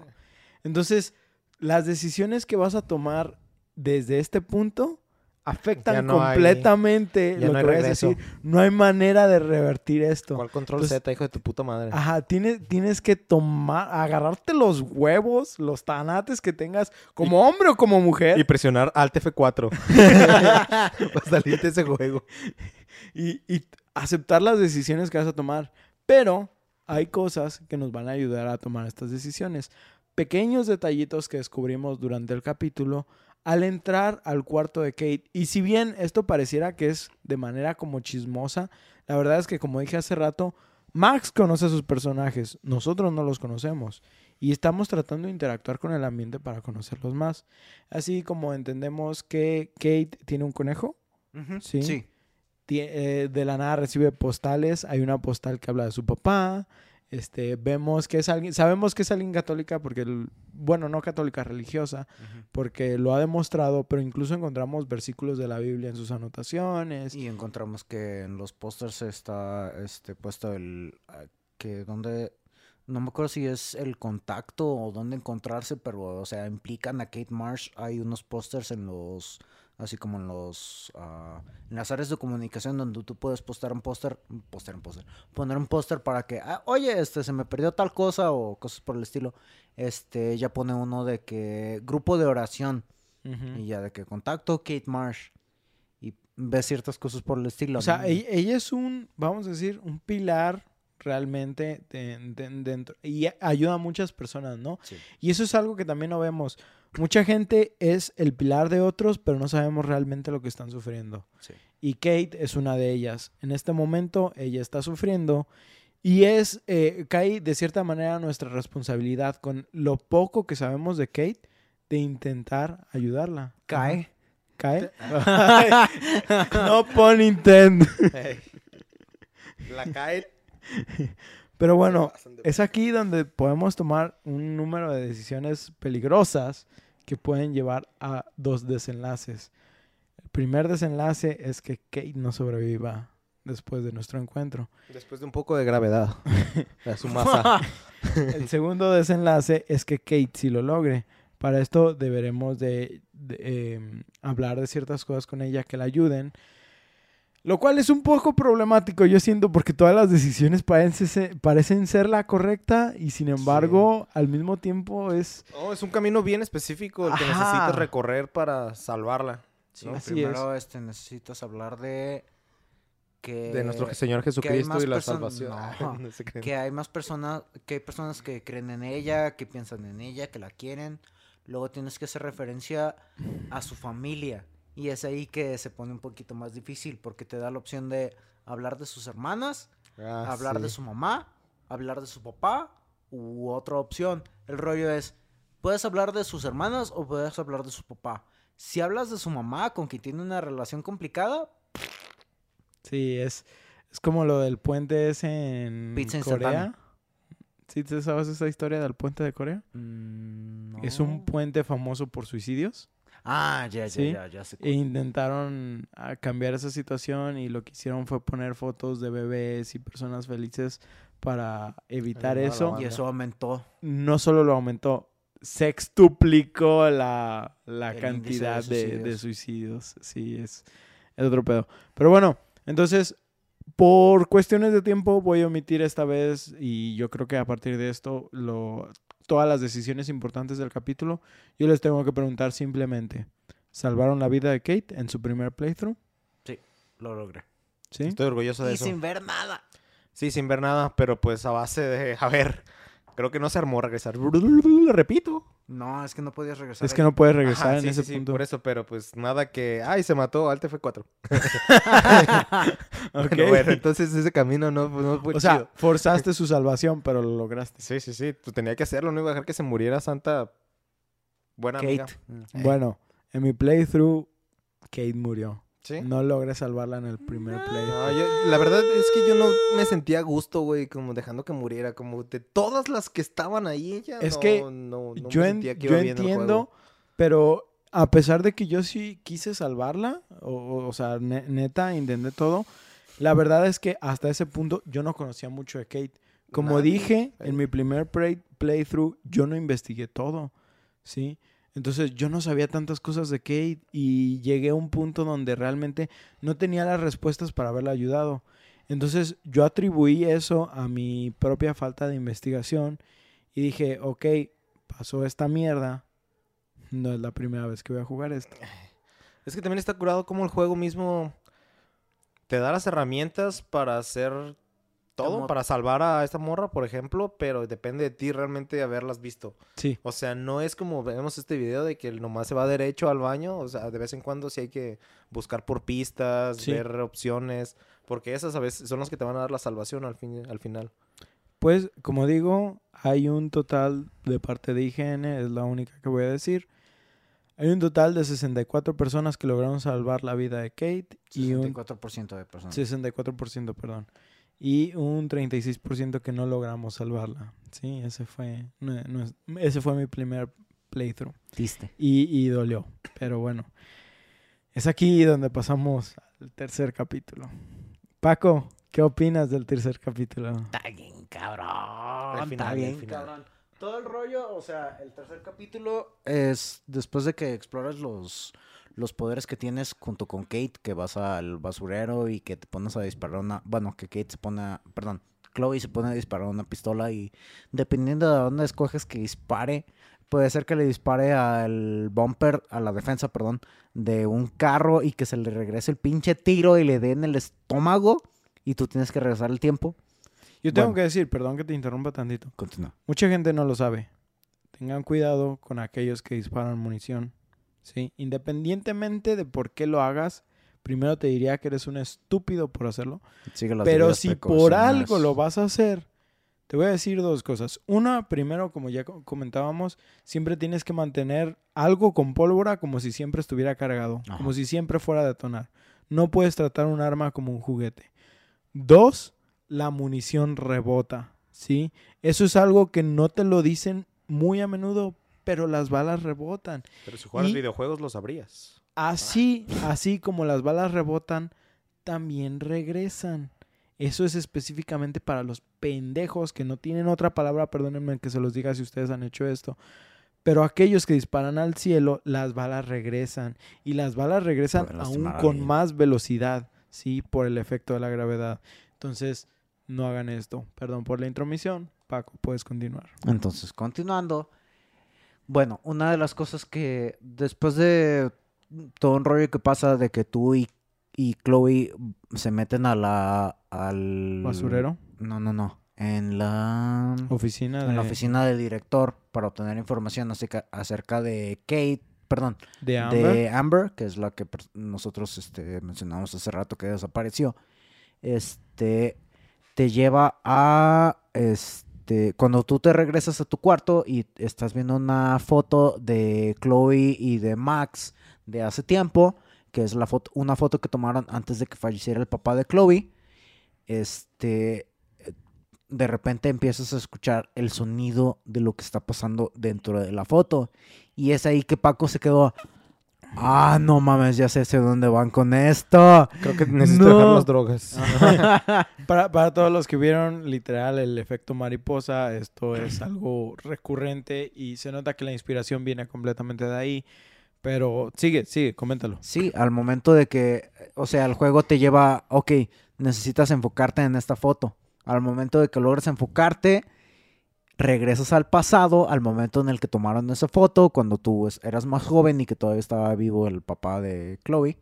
Entonces, las decisiones que vas a tomar desde este punto afectan no hay- completamente ya lo no que hay vayas a decir. No hay manera de revertir esto. ¿Cuál control Entonces- Z, hijo de tu puta madre? Ajá, tienes, tienes que tomar, agarrarte los huevos, los tanates que tengas, como hombre o como mujer, Y presionar Alt F4. Para salir de ese juego. Y, y aceptar las decisiones que vas a tomar. Pero hay cosas que nos van a ayudar a tomar estas decisiones. Pequeños detallitos que descubrimos durante el capítulo al entrar al cuarto de Kate. Y si bien esto pareciera que es de manera como chismosa, la verdad es que como dije hace rato, Max conoce a sus personajes, nosotros no los conocemos. Y estamos tratando de interactuar con el ambiente para conocerlos más. Así como entendemos que Kate tiene un conejo, Sí. Sí. Eh, de la nada recibe postales. Hay una postal que habla de su papá. Este, vemos que es alguien, sabemos que es alguien católica porque, el- bueno, no católica, religiosa, porque lo ha demostrado, pero incluso encontramos versículos de la Biblia en sus anotaciones. Y encontramos que en los pósters está este puesto el ah, que donde no me acuerdo si es el contacto o dónde encontrarse, pero o sea, implican a Kate Marsh. Hay unos pósters en los así como en los ah, en las áreas de comunicación donde tú puedes postar un póster, un póster, un póster, poner un póster para que, ah, oye, este se me perdió tal cosa o cosas por el estilo. Este, ella pone uno de que grupo de oración y ya de que contacto Kate Marsh y ves ciertas cosas por el estilo. O sea, ¿no? ella, ella es un, vamos a decir, un pilar realmente de- de- dentro y ayuda a muchas personas, ¿no? Sí. Y eso es algo que también no vemos. Mucha gente es el pilar de otros, pero no sabemos realmente lo que están sufriendo. Sí. Y Kate es una de ellas. En este momento ella está sufriendo y es, eh, cae de cierta manera nuestra responsabilidad con lo poco que sabemos de Kate de intentar ayudarla. Cae. ¿Cae? no pon Nintendo. La cae. Pero bueno, es aquí donde podemos tomar un número de decisiones peligrosas que pueden llevar a dos desenlaces. El primer desenlace es que Kate no sobreviva después de nuestro encuentro. Después de un poco de gravedad. A su masa. El segundo desenlace es que Kate sí lo logre. Para esto deberemos de, de, em, hablar de ciertas cosas con ella que la ayuden. Lo cual es un poco problemático, yo siento, porque todas las decisiones parecen ser, parecen ser la correcta y sin embargo, al mismo tiempo es... Oh, es un camino bien específico el que Ajá. necesitas recorrer para salvarla. Sí, ¿no? Así primero este, necesitas hablar de que, De nuestro Señor Jesucristo y la salvación. no. No se crean. que hay más personas, que hay personas que creen en ella, que piensan en ella, que la quieren. Luego tienes que hacer referencia a su familia. Y es ahí que se pone un poquito más difícil porque te da la opción de hablar de sus hermanas, Ah, hablar de su mamá, hablar de su papá u otra opción. El rollo es, puedes hablar de sus hermanas o puedes hablar de su papá. Si hablas de su mamá, con quien tiene una relación complicada, Sí, es, es como lo del puente ese en Pizza Corea. ¿Sí te sabes esa historia del puente de Corea? mm, Es un puente famoso por suicidios. Ah, ya, ya, ¿Sí? ya, ya sé E intentaron ah, cambiar esa situación y lo que hicieron fue poner fotos de bebés y personas felices para evitar eso. Y eso aumentó. No solo lo aumentó, sextuplicó la, la cantidad de de, de suicidios. suicidios. Sí, es, es otro pedo. Pero bueno, entonces, por cuestiones de tiempo voy a omitir esta vez y yo creo que a partir de esto, lo, todas las decisiones importantes del capítulo, yo les tengo que preguntar simplemente, ¿salvaron la vida de Kate en su primer playthrough? Lo logré. ¿Sí? Estoy orgulloso de Y eso. sin ver nada. Sí, sin ver nada, pero pues a base de... A ver, creo que no se armó regresar. Repito. No, es que no podías regresar. Es que no puedes regresar Ajá, en sí, ese sí, sí, punto. por eso, pero pues nada que... Ay, se mató, Alte fue 4. Ok. Bueno, bueno, entonces ese camino no, no fue o sea, forzaste su salvación, pero lo lograste. Sí, sí, sí, pues tenía que hacerlo, no iba a dejar que se muriera Santa... Buena Kate. amiga. Mm. Bueno, en mi playthrough, Kate murió. ¿Sí? No logré salvarla en el primer play. No, yo- la verdad es que yo no me sentía a gusto, güey, como dejando que muriera, como de todas las que estaban ahí, ella Es no, que no, no me yo en- que entiendo, juego. pero a pesar de que yo sí quise salvarla, o, sea, ne- neta, intenté todo, la verdad es que hasta ese punto yo no conocía mucho de Kate. Como Nadie. dije, en mi primer play- playthrough, yo no investigué todo, ¿sí? Entonces yo no sabía tantas cosas de Kate y llegué a un punto donde realmente no tenía las respuestas para haberla ayudado. Entonces yo atribuí eso a mi propia falta de investigación y dije, ok, pasó esta mierda, no es la primera vez que voy a jugar esto. Es que también está curado como el juego mismo te da las herramientas para hacer todo, Como- para salvar a esta morra, por ejemplo, pero depende de ti realmente haberlas visto. Sí, O sea, no es como vemos este video de que nomás se va derecho al baño, o sea, de vez en cuando sí hay que buscar por pistas, Sí. ver opciones, porque esas a veces son las que te van a dar la salvación al, fin, al final. pues como digo, hay un total de parte de IGN, es la única que voy a decir. Hay un total de 64 personas que lograron salvar la vida de Kate y un 64% de personas. 64%, perdón. Y un 36% que no logramos salvarla. Sí, ese fue, no- no es- ese fue mi primer playthrough. Diste. Y, y dolió. Pero bueno, es aquí donde pasamos al tercer capítulo. Paco, ¿qué opinas del tercer capítulo? Está bien, cabrón. Final, está bien, final. cabrón. Todo el rollo, o sea, el tercer capítulo es después de que exploras los, los poderes que tienes junto con Kate, que vas al basurero y que te pones a disparar una... Bueno, que Kate se pone a... Perdón, Chloe se pone a disparar una pistola y dependiendo de dónde escoges que dispare, puede ser que le dispare al bumper, a la defensa, perdón, de un carro y que se le regrese el pinche tiro y le dé en el estómago y tú tienes que regresar el tiempo. Yo tengo Bueno. que decir, perdón que te interrumpa tantito. Continúa. Mucha gente no lo sabe. Tengan cuidado con aquellos que disparan munición. ¿Sí? Independientemente de por qué lo hagas, primero te diría que eres un estúpido por hacerlo. Pero si por algo lo vas a hacer, te voy a decir dos cosas. Una, primero, como ya co- comentábamos, siempre tienes que mantener algo con pólvora como si siempre estuviera cargado, Ajá. como si siempre fuera a detonar. No puedes tratar un arma como un juguete. Dos, la munición rebota, ¿sí? Eso es algo que no te lo dicen muy a menudo, pero las balas rebotan. Pero si Y- videojuegos lo sabrías. Así, así como las balas rebotan, también regresan. Eso es específicamente para los pendejos que no tienen otra palabra, perdónenme que se los diga si ustedes han hecho esto. Pero aquellos que disparan al cielo, las balas regresan. Y las balas regresan aún con más velocidad, ¿sí? Por el efecto de la gravedad. Entonces, no hagan esto. Perdón por la intromisión. Paco, puedes continuar. Entonces, continuando. Bueno, una de las cosas que después de todo un rollo que pasa de que tú y, y Chloe se meten a la al Basurero, No, no, no. En la oficina de, en la oficina del director para obtener información acerca, acerca de Kate, perdón, de Amber. de Amber, que es la que nosotros este, mencionamos hace rato que desapareció. Este te lleva a este, cuando tú te regresas a tu cuarto y estás viendo una foto de Chloe y de Max de hace tiempo, que es la foto, una foto que tomaron antes de que falleciera el papá de Chloe, este, de repente empiezas a escuchar el sonido de lo que está pasando dentro de la foto. Y es ahí que Paco se quedó, ah, no mames, ya sé hacia dónde van con esto. Creo que necesito No. dejar las drogas. Para, para todos los que vieron literal el efecto mariposa, esto es algo recurrente y se nota que la inspiración viene completamente de ahí. Pero sigue, sigue, coméntalo. Sí, al momento de que, o sea, el juego te lleva, ok, necesitas enfocarte en esta foto. Al momento de que logres enfocarte, regresas al pasado, al momento en el que tomaron esa foto, cuando tú eras más joven y que todavía estaba vivo el papá de Chloe.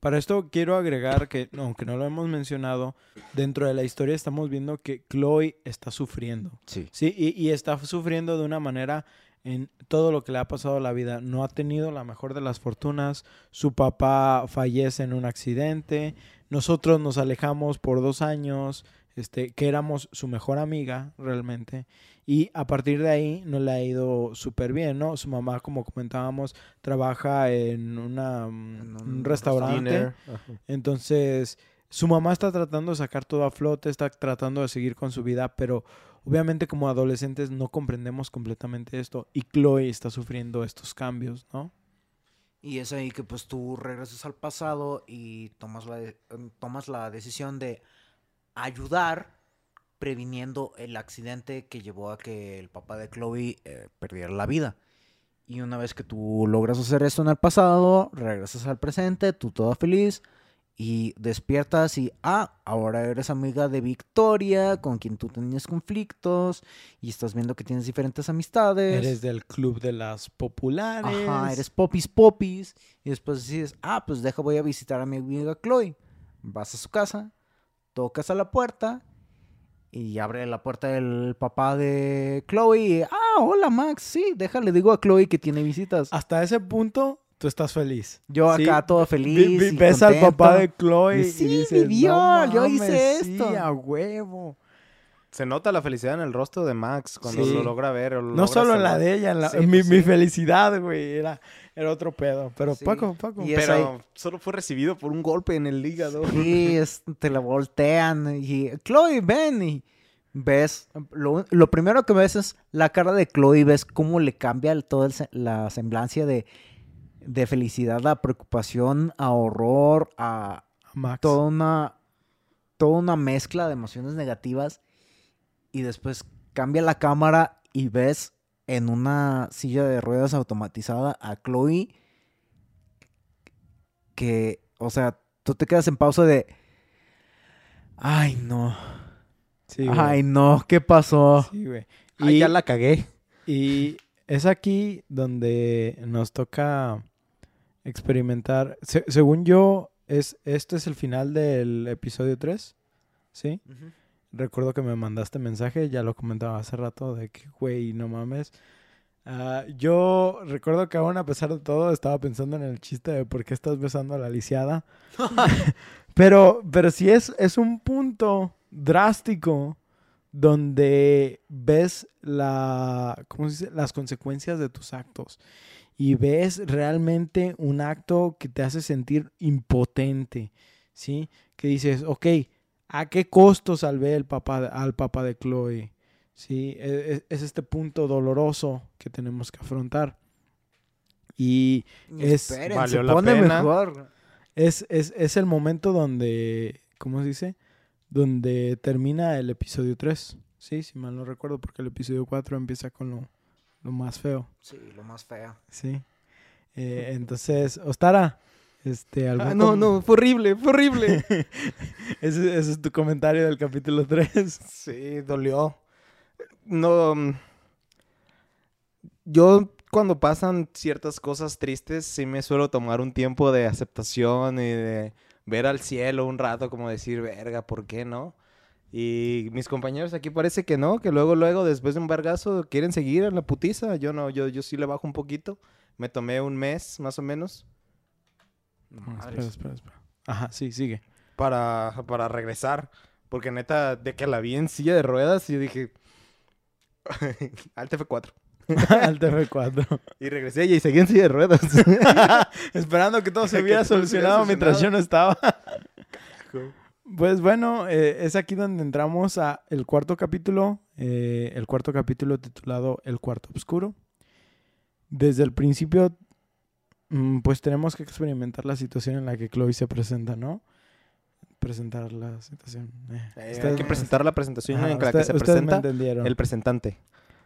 Para esto quiero agregar que, aunque no lo hemos mencionado, dentro de la historia estamos viendo que Chloe está sufriendo. Sí. Sí, y, y está sufriendo de una manera en todo lo que le ha pasado a la vida. No ha tenido la mejor de las fortunas. Su papá fallece en un accidente. Nosotros nos alejamos por dos años, este, que éramos su mejor amiga realmente. Y a partir de ahí no le ha ido súper bien, ¿no? Su mamá, como comentábamos, trabaja en una, mm, En un un restaurante. Entonces, su mamá está tratando de sacar todo a flote, está tratando de seguir con su vida, pero obviamente como adolescentes no comprendemos completamente esto y Chloe está sufriendo estos cambios, ¿no? Y es ahí que pues tú regresas al pasado y tomas la, tomas la decisión de ayudar previniendo el accidente que llevó a que el papá de Chloe eh, perdiera la vida. Y una vez que tú logras hacer esto en el pasado, regresas al presente, tú toda feliz, y despiertas y, ah, ahora eres amiga de Victoria, con quien tú tenías conflictos, y estás viendo que tienes diferentes amistades. Eres del club de las populares. Ajá, eres popis popis. Y después decides, ah, pues deja, voy a visitar a mi amiga Chloe. Vas a su casa, tocas a la puerta y abre la puerta el papá de Chloe. Y, ah, hola Max, sí, déjale, digo a Chloe que tiene visitas. Hasta ese punto tú estás feliz. Yo Sí, acá todo feliz. y ves al papá de Chloe Sí, y dices, Dios, "No yo hice esto". Sí, a huevo. Se nota la felicidad en el rostro de Max cuando Sí. lo logra ver. lo No logra solo en la de ella, en la- Sí, mi, pues mi sí. felicidad, güey, era, era otro pedo. Pero Sí. Paco, Paco. Y es Pero ahí- solo fue recibido por un golpe en el hígado. Sí, es- te la voltean y Chloe, ven y ves, lo, lo primero que ves es la cara de Chloe, ves cómo le cambia el- toda el la semblancia de, de felicidad a preocupación, a horror, a Max. toda una, toda una mezcla de emociones negativas y después cambia la cámara y ves en una silla de ruedas automatizada a Chloe que, o sea, tú te quedas en pausa de, ay no, Sí, ay no, ¿qué pasó? Sí, güey. Ay, Y, ya la cagué. y es aquí donde nos toca experimentar. Se- según yo, es, este es el final del episodio 3. ¿Sí? Recuerdo que me mandaste mensaje, ya lo comentaba hace rato, de que, güey, no mames. Ah, yo recuerdo que aún a pesar de todo estaba pensando en el chiste de por qué estás besando a la lisiada. pero, pero sí es, es un punto drástico donde ves la, ¿cómo se dice? las consecuencias de tus actos y ves realmente un acto que te hace sentir impotente, ¿sí? Que dices, ok, ¿a qué costo salvé el papá, al papá de Chloe? ¿Sí? E- e- Es, este punto doloroso que tenemos que afrontar. Y Es- Esperen, valió se la pone pena. mejor. es, es, es el momento donde, ¿cómo se dice? Donde termina el episodio 3. Sí, si mal no recuerdo, porque el episodio 4 empieza con lo, lo más feo. Sí, lo más feo. Sí. Eh, entonces, Ostara, este, algún Ah, no, no, fue horrible, fue horrible. ese, ese es tu comentario del capítulo 3. Sí, dolió. No. mm, Yo, cuando pasan ciertas cosas tristes, sí me suelo tomar un tiempo de aceptación y de ver al cielo un rato, como decir, verga, ¿por qué no? Y mis compañeros aquí parece que no, que luego, luego, después de un vergazo, quieren seguir en la putiza. Yo no, yo, yo sí le bajo un poquito. Me tomé un mes, más o menos, espera, espera, espera. Ajá, sí, sigue. para, para regresar. Porque neta, de que la vi en silla de ruedas, yo dije, Al TF4. al TV4. Y regresé y seguí en silla de ruedas. Esperando que todo se hubiera solucionado mientras yo no estaba. Pues bueno, eh, es aquí donde entramos a el cuarto capítulo, eh, el cuarto capítulo titulado El cuarto oscuro. Desde el principio, pues tenemos que experimentar la situación en la que Chloe se presenta, ¿no? Presentar la situación. eh. Eh, hay que presentar la presentación Ajá, en la usted- que se presenta entendieron. el presentante.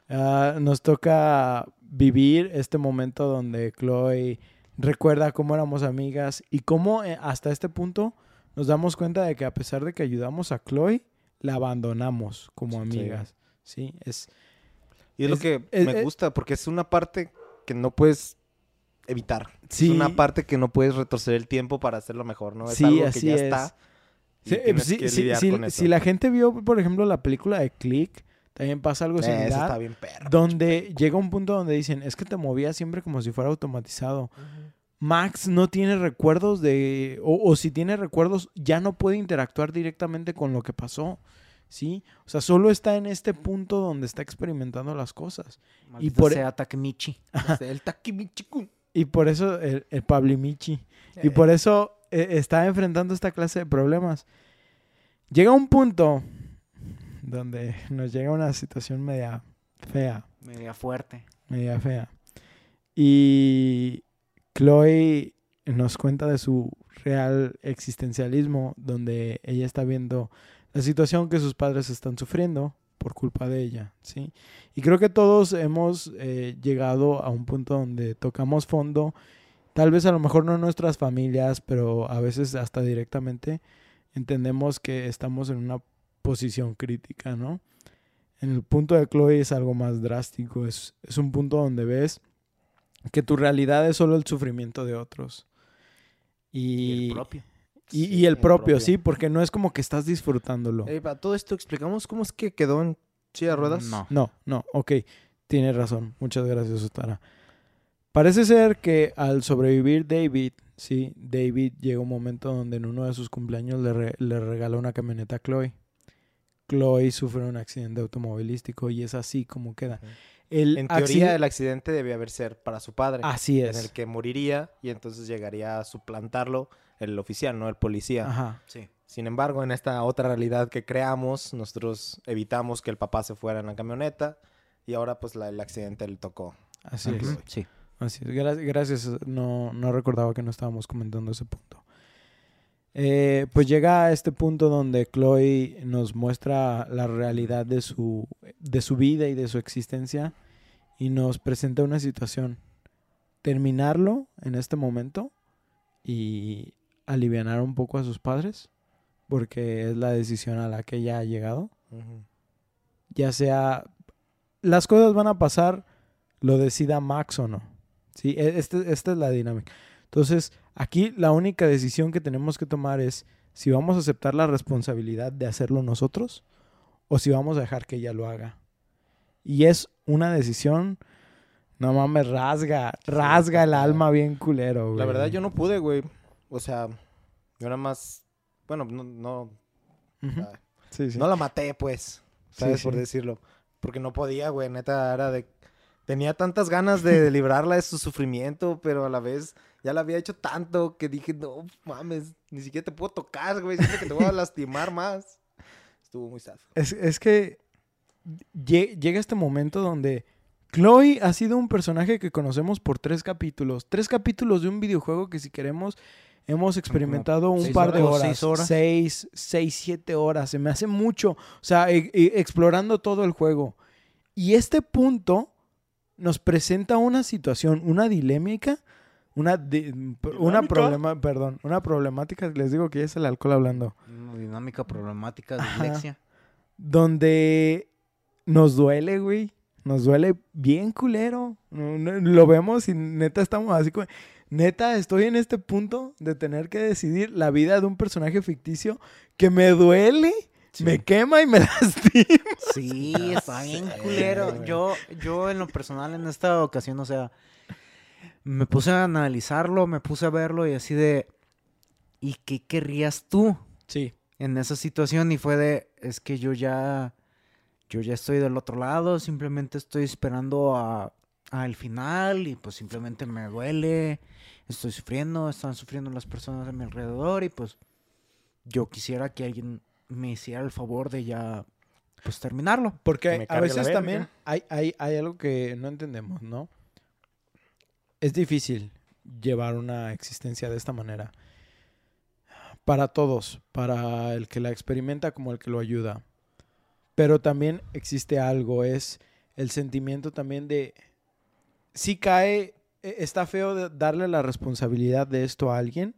Ah, nos toca vivir este momento donde Chloe recuerda cómo éramos amigas y cómo eh, hasta este punto nos damos cuenta de que a pesar de que ayudamos a Chloe, la abandonamos como amigas. Sí, es Y es, lo que es- me gusta, porque es una parte que no puedes evitar. Sí. Es una parte que no puedes retorcer el tiempo para hacerlo mejor, ¿no? Es Sí, algo que así ya es. está. y Sí, tienes sí, que sí, lidiar sí, con eso. si la gente vio, por ejemplo, la película de Click, también pasa algo Eh, eso similar. está bien perro. Donde llega un punto donde dicen, es que te movías siempre como si fuera automatizado. Max no tiene recuerdos de, o, o si tiene recuerdos, ya no puede interactuar directamente con lo que pasó, ¿sí? O sea, solo está en este punto donde está experimentando las cosas. Y por- sea Takemichi. El Takimichi-kun. Y por eso el, el Pablimichi. Y Eh. por eso eh, está enfrentando esta clase de problemas. Llega un punto donde nos llega una situación media fea. Media fuerte. media fea. Y Chloe nos cuenta de su real existencialismo, donde ella está viendo la situación que sus padres están sufriendo por culpa de ella, ¿sí? Y creo que todos hemos eh, llegado a un punto donde tocamos fondo, tal vez a lo mejor no en nuestras familias, pero a veces hasta directamente entendemos que estamos en una posición crítica, ¿no? En el punto de Chloe es algo más drástico, es, es un punto donde ves que tu realidad es solo el sufrimiento de otros. Y, Y el propio. Y- Sí, y el el propio, propio. sí, porque no es como que estás disfrutándolo. Eh, para todo esto, ¿explicamos cómo es que quedó en silla de ruedas? No. No, no, ok, tienes razón. Muchas gracias, Ostara. Parece ser que al sobrevivir David, sí, David llega un momento donde en uno de sus cumpleaños le, re- le regaló una camioneta a Chloe. Chloe sufre un accidente automovilístico y es así como queda. El En teoría, accidente- el accidente debía haber ser para su padre. Así En es. el que moriría y entonces llegaría a suplantarlo el oficial, no el policía. Ajá. Sí. Sin embargo, en esta otra realidad que creamos, nosotros evitamos que el papá se fuera en la camioneta y ahora pues la- el accidente le tocó. Así es. Sí. Así es. Gra- Gracias. No, no recordaba que no estábamos comentando ese punto. Eh, pues llega a este punto donde Chloe nos muestra la realidad de su, de su vida y de su existencia y nos presenta una situación. Terminarlo en este momento y alivianar un poco a sus padres, porque es la decisión a la que ella ha llegado ya sea las cosas van a pasar, lo decida Max o no. ¿Sí? E- Este, esta es la dinámica. Entonces, aquí la única decisión que tenemos que tomar es si vamos a aceptar la responsabilidad de hacerlo nosotros o si vamos a dejar que ella lo haga. Y es una decisión, no mames, rasga, rasga el alma bien culero, güey. La verdad yo no pude, güey. O sea, yo nada más, bueno, no, no, ah, Sí, sí. no la maté, pues, ¿sabes? Sí, Por decirlo. Porque no podía, güey, neta, era de... Tenía tantas ganas de librarla de su sufrimiento, pero a la vez ya la había hecho tanto que dije, no mames, ni siquiera te puedo tocar, güey, siento que te voy a lastimar más. Estuvo muy sad. Es, es que lle- llega este momento donde Chloe ha sido un personaje que conocemos por tres capítulos. Tres capítulos de un videojuego que si queremos hemos experimentado un seis par de horas, horas. seis horas. Seis, seis, siete horas. Se me hace mucho. O sea, e- e- explorando todo el juego. Y este punto nos presenta una situación, una dilémica, una, di- una problema, perdón, una problemática, les digo que ya es el alcohol hablando Una dinámica problemática Ajá. dislexia. donde nos duele, güey. Nos duele bien culero. Lo vemos y neta estamos así como... Neta, estoy en este punto de tener que decidir la vida de un personaje ficticio que me duele, me quema y me lastima. Sí, está bien culero. Yo, yo en lo personal en esta ocasión, o sea, me puse a analizarlo, me puse a verlo y así de, ¿y qué querrías tú Sí. en esa situación? Y fue de, es que yo ya, yo ya estoy del otro lado, simplemente estoy esperando a, a el final y pues simplemente me duele, estoy sufriendo, están sufriendo las personas a mi alrededor y pues yo quisiera que alguien me hiciera el favor de ya pues terminarlo. Que Porque a veces también hay, hay, hay algo que no entendemos, ¿no? Es difícil llevar una existencia de esta manera. Para todos, para el que la experimenta como el que lo ayuda. Pero también existe algo, es el sentimiento también de... Si cae, está feo darle la responsabilidad de esto a alguien,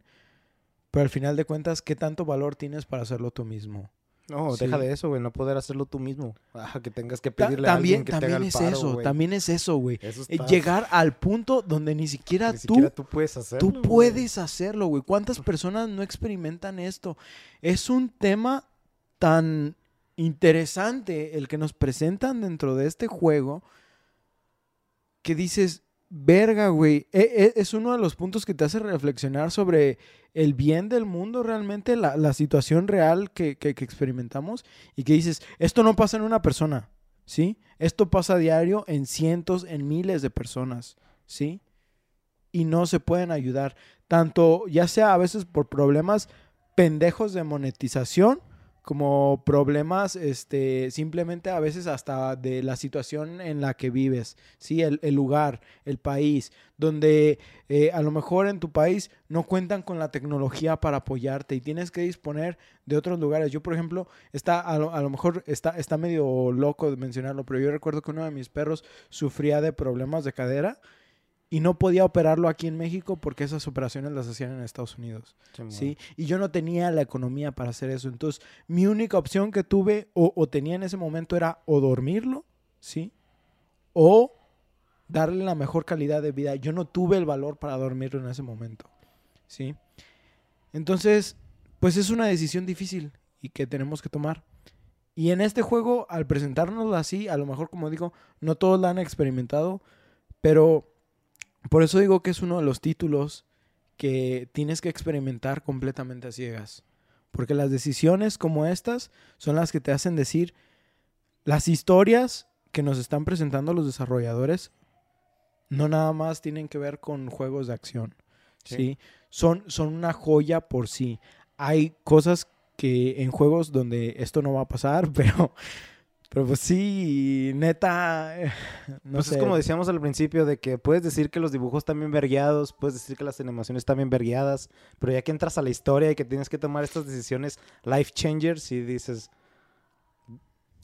pero al final de cuentas, ¿qué tanto valor tienes para hacerlo tú mismo? No, Sí. deja de eso, güey. No poder hacerlo tú mismo. Ah, que tengas que Ta- pedirle a también alguien que te haga también el es paro, eso, güey. también es eso, güey. Eso Eh, está- Llegar al punto donde ni siquiera Ni tú, siquiera tú puedes hacerlo. tú puedes hacerlo, güey. ¿Cuántas personas no experimentan esto? Es un tema tan interesante el que nos presentan dentro de este juego que dices, verga, güey. E- e- Es uno de los puntos que te hace reflexionar sobre el bien del mundo realmente, la, situación real que, que- que experimentamos y que dices, esto no pasa en una persona, ¿sí? Esto pasa a diario en cientos, en miles de personas, ¿sí? Y no se pueden ayudar, tanto ya sea a veces por problemas pendejos de monetización, como problemas, este, simplemente a veces hasta de la situación en la que vives, ¿sí? El, lugar, el país, donde eh, a lo mejor en tu país no cuentan con la tecnología para apoyarte y tienes que disponer de otros lugares. Yo, por ejemplo, está, a, lo, a lo mejor está, está medio loco de mencionarlo, pero yo recuerdo que uno de mis perros sufría de problemas de cadera y no podía operarlo aquí en México porque esas operaciones las hacían en Estados Unidos. ¿sí? Y yo no tenía la economía para hacer eso. Entonces, mi única opción que tuve o, o tenía en ese momento era o dormirlo, ¿sí? O darle la mejor calidad de vida. Yo no tuve el valor para dormirlo en ese momento, ¿sí? Entonces, pues es una decisión difícil y que tenemos que tomar. Y en este juego, al presentárnoslo así, a lo mejor, como digo, no todos la han experimentado, pero por eso digo que es uno de los títulos que tienes que experimentar completamente a ciegas. Porque las decisiones como estas son las que te hacen decir las historias que nos están presentando los desarrolladores no nada más tienen que ver con juegos de acción. ¿sí? Sí. Son, son una joya por sí. Hay cosas que en juegos donde esto no va a pasar, pero, pero pues sí, neta, no Pues sé. es como decíamos al principio, de que puedes decir que los dibujos están bien vergueados, puedes decir que las animaciones están bien vergueadas, pero ya que entras a la historia y que tienes que tomar estas decisiones life changers y dices,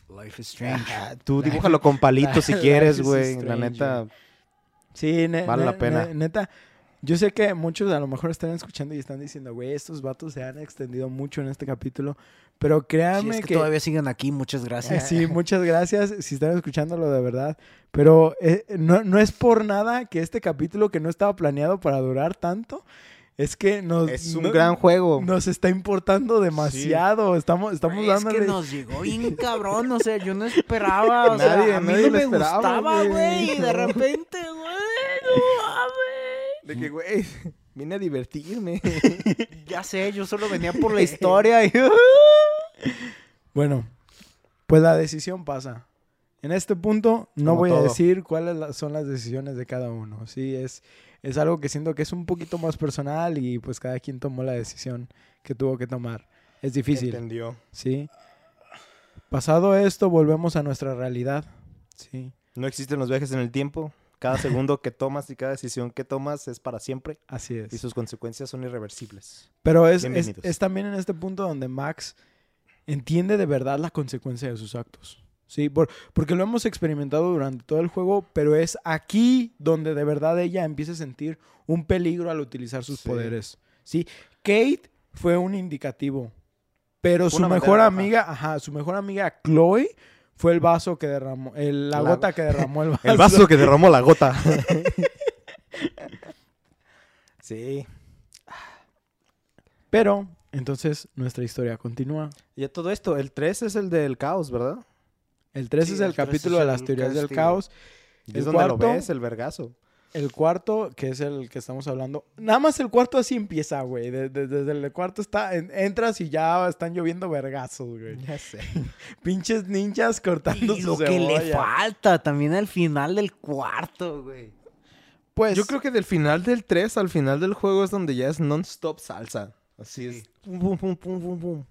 Life is strange. "Ah, tú dibújalo con palitos si quieres, güey. La neta, Sí, ne- Vale ne- la pena. ne- neta, yo sé que muchos a lo mejor están escuchando y están diciendo, güey, estos vatos se han extendido mucho en este capítulo, pero Si créanme es que, que... todavía siguen aquí, muchas gracias. Sí, muchas gracias si están escuchándolo de verdad. Pero eh, no, no es por nada que este capítulo que no estaba planeado para durar tanto, es que nos, es un no- gran juego. nos está importando demasiado. Estamos, estamos es dándole... que nos llegó bien cabrón, o sea, yo no esperaba, o sea, Nadie- a mí nadie no me esperaba, gustaba, güey. güey, y de repente, güey, no mames. De que, güey, vine a divertirme. Ya sé, yo solo venía por la historia y... Bueno, pues la decisión pasa. En este punto no Como voy a decir cuáles son las decisiones de cada uno. Sí, es, es algo que siento que es un poquito más personal y pues cada quien tomó la decisión que tuvo que tomar. Es difícil, Entendió. ¿sí? Pasado esto, volvemos a nuestra realidad, ¿sí? No existen los viajes en el tiempo. Cada segundo que tomas y cada decisión que tomas es para siempre Así es. y sus consecuencias son irreversibles. Pero es, es, es también en este punto donde Max entiende de verdad la consecuencia de sus actos. Sí, Por- porque lo hemos experimentado durante todo el juego, pero es aquí donde de verdad ella empieza a sentir un peligro al utilizar sus Sí. poderes. Sí, Kate fue un indicativo, pero su mejor amiga, ajá, su mejor amiga Chloe fue el vaso que derramó, el- la, La- gota que derramó el vaso. El vaso que derramó la gota. sí. Pero entonces nuestra historia continúa. Y a todo esto, el 3 es el del caos, ¿verdad? El 3 Sí, es el capítulo es de las teorías del caos. Y El es donde lo cuarto- ves, el vergazo. El cuarto, que es el que estamos hablando, nada más el cuarto así empieza, güey. De- de- desde el cuarto está, en- entras y ya están lloviendo vergazos, güey. Ya sé. Pinches ninjas cortando Y su lo que le falta también al final del cuarto, güey. Pues, Yo creo que del final del 3 al final del juego es donde ya es non-stop salsa. Así es. Pum, pum, pum, pum, pum, pum.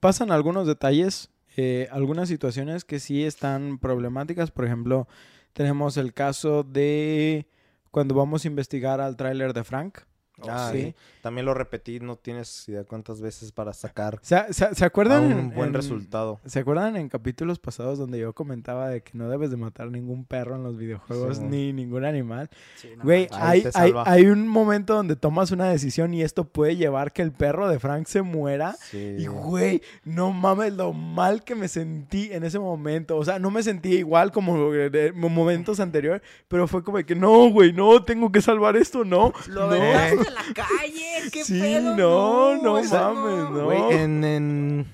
pasan algunos detalles, eh, algunas situaciones que sí están problemáticas. Por ejemplo, tenemos el caso de cuando vamos a investigar al tráiler de Frank. Ah, sí. sí. También lo repetí, no tienes idea cuántas veces para sacar ¿Se, se- se a acuerdan? un en- buen en- resultado. ¿Se acuerdan en capítulos pasados donde yo comentaba de que no debes de matar ningún perro en los videojuegos Sí. ni ningún animal? Sí, no Güey. Ahí hay, hay, hay un momento donde tomas una decisión y esto puede llevar que el perro de Frank se muera. Sí. Y güey, no mames lo mal que me sentí en ese momento. O sea, no me sentí igual como de momentos anteriores, pero fue como que no, güey, no, tengo que salvar esto, no. Lo no. A la calle, qué Sí, pedo. no, no eso mames, no. Güey, en, en...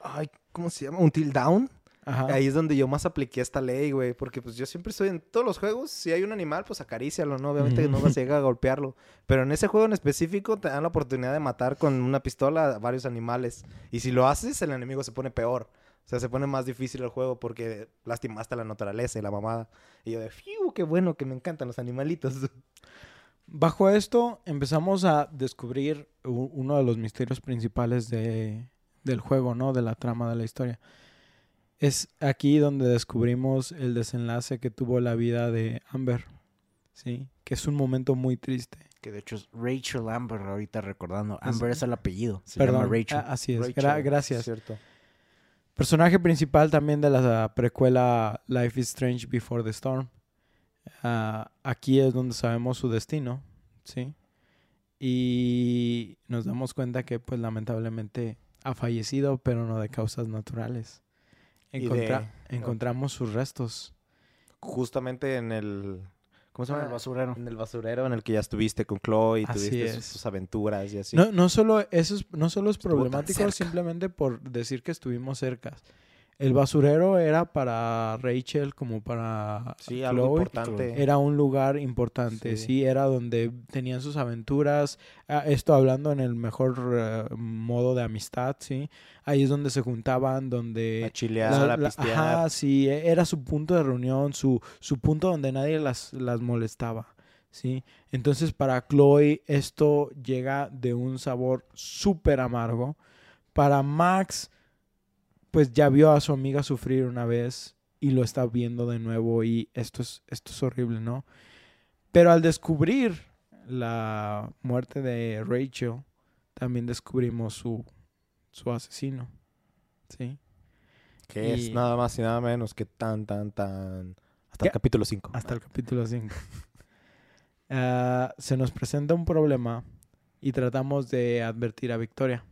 Ay, ¿cómo se llama? Until Down. Ajá. Ahí es donde yo más apliqué esta ley, güey. Porque pues yo siempre estoy en todos los juegos. Si hay un animal, pues acarícialo, ¿no? Obviamente no vas a llegar a golpearlo. Pero en ese juego en específico te dan la oportunidad de matar con una pistola a varios animales. Y si lo haces, el enemigo se pone peor. O sea, se pone más difícil el juego porque lastimaste a la naturaleza y la mamada. Y yo de, fiu, qué bueno que me encantan los animalitos. Bajo esto empezamos a descubrir uno de los misterios principales de, del juego, ¿no? De la trama de la historia. Es aquí donde descubrimos el desenlace que tuvo la vida de Amber, ¿sí? Que es un momento muy triste. Que de hecho es Rachel Amber, ahorita recordando. Amber es el apellido. Se Perdón, llama Rachel. ah, así es. Rachel, Gra- gracias. Cierto. Personaje principal también de la precuela Life is Strange Before the Storm. Ah, aquí es donde sabemos su destino, ¿sí? Y nos damos cuenta que, pues, lamentablemente ha fallecido, pero no de causas naturales. Y Encontra- de- Encontramos sus restos. Justamente en el... ¿Cómo se Ah, llama? el basurero. En el basurero en el que ya estuviste con Chloe y Así tuviste sus, es. sus aventuras y así. No, no solo eso es, no solo es problemático simplemente por decir que estuvimos cerca. El basurero era para Rachel como para sí, algo Chloe. importante. Era un lugar importante, sí. Sí. era donde tenían sus aventuras. Ah, esto hablando en el mejor eh, modo de amistad, sí. Ahí es donde se juntaban, donde A chilear, a pistear. ajá, sí, e- era su punto de reunión, su, su punto donde nadie las, las molestaba, ¿sí? Entonces para Chloe esto llega de un sabor súper amargo. Para Max, pues ya vio a su amiga sufrir una vez y lo está viendo de nuevo y esto es, esto es horrible, ¿no? Pero al descubrir la muerte de Rachel, también descubrimos su, su asesino, ¿sí? Que es nada más y nada menos que tan, tan, tan... Hasta ¿Qué? el capítulo 5. Hasta el capítulo 5. se nos presenta un problema y tratamos de advertir a Victoria.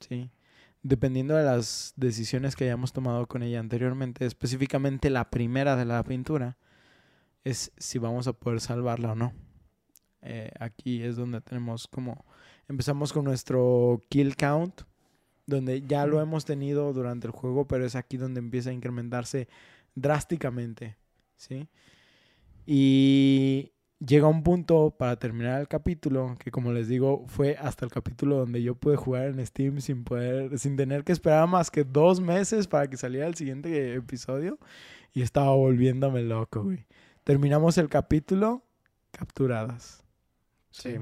¿sí? Dependiendo de las decisiones que hayamos tomado con ella anteriormente, específicamente la primera de la pintura, es si vamos a poder salvarla o no. Eh, aquí es donde tenemos como... Empezamos con nuestro kill count, donde ya lo hemos tenido durante el juego, pero es aquí donde empieza a incrementarse drásticamente. ¿sí? Y llega un punto para terminar el capítulo que como les digo fue hasta el capítulo donde yo pude jugar en Steam sin poder sin tener que esperar más que dos meses para que saliera el siguiente episodio y estaba volviéndome loco güey terminamos el capítulo capturadas Sí,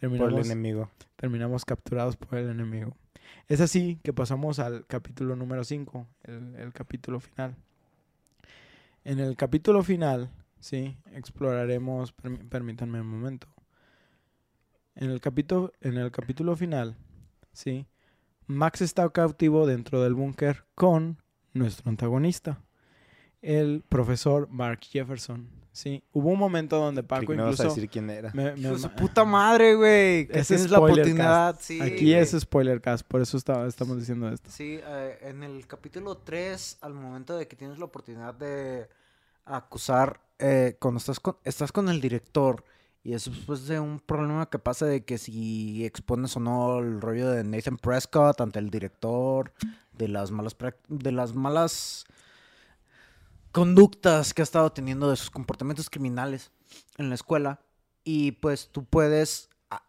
por el enemigo. terminamos capturados por el enemigo. Es así que pasamos al capítulo número 5, el, el capítulo final. En el capítulo final, sí, exploraremos, permí- permítanme un momento. En el capítulo, en el capítulo final, sí, Max está cautivo dentro del búnker con nuestro antagonista, el profesor Mark Jefferson. Sí, hubo un momento donde Paco no ibas a incluso decir quién era. me- me- su puta madre, güey. Que Ese tienes la spoiler oportunidad. cast. Sí, Aquí es spoiler cast, por eso está- estamos diciendo esto. Sí, eh, en el capítulo 3, al momento de que tienes la oportunidad de acusar, eh, cuando estás con, estás con el director y es después de un problema que pasa de que si expones o no el rollo de Nathan Prescott ante el director, de las malas, de las malas conductas que ha estado teniendo de sus comportamientos criminales en la escuela, Y pues tú puedes, a-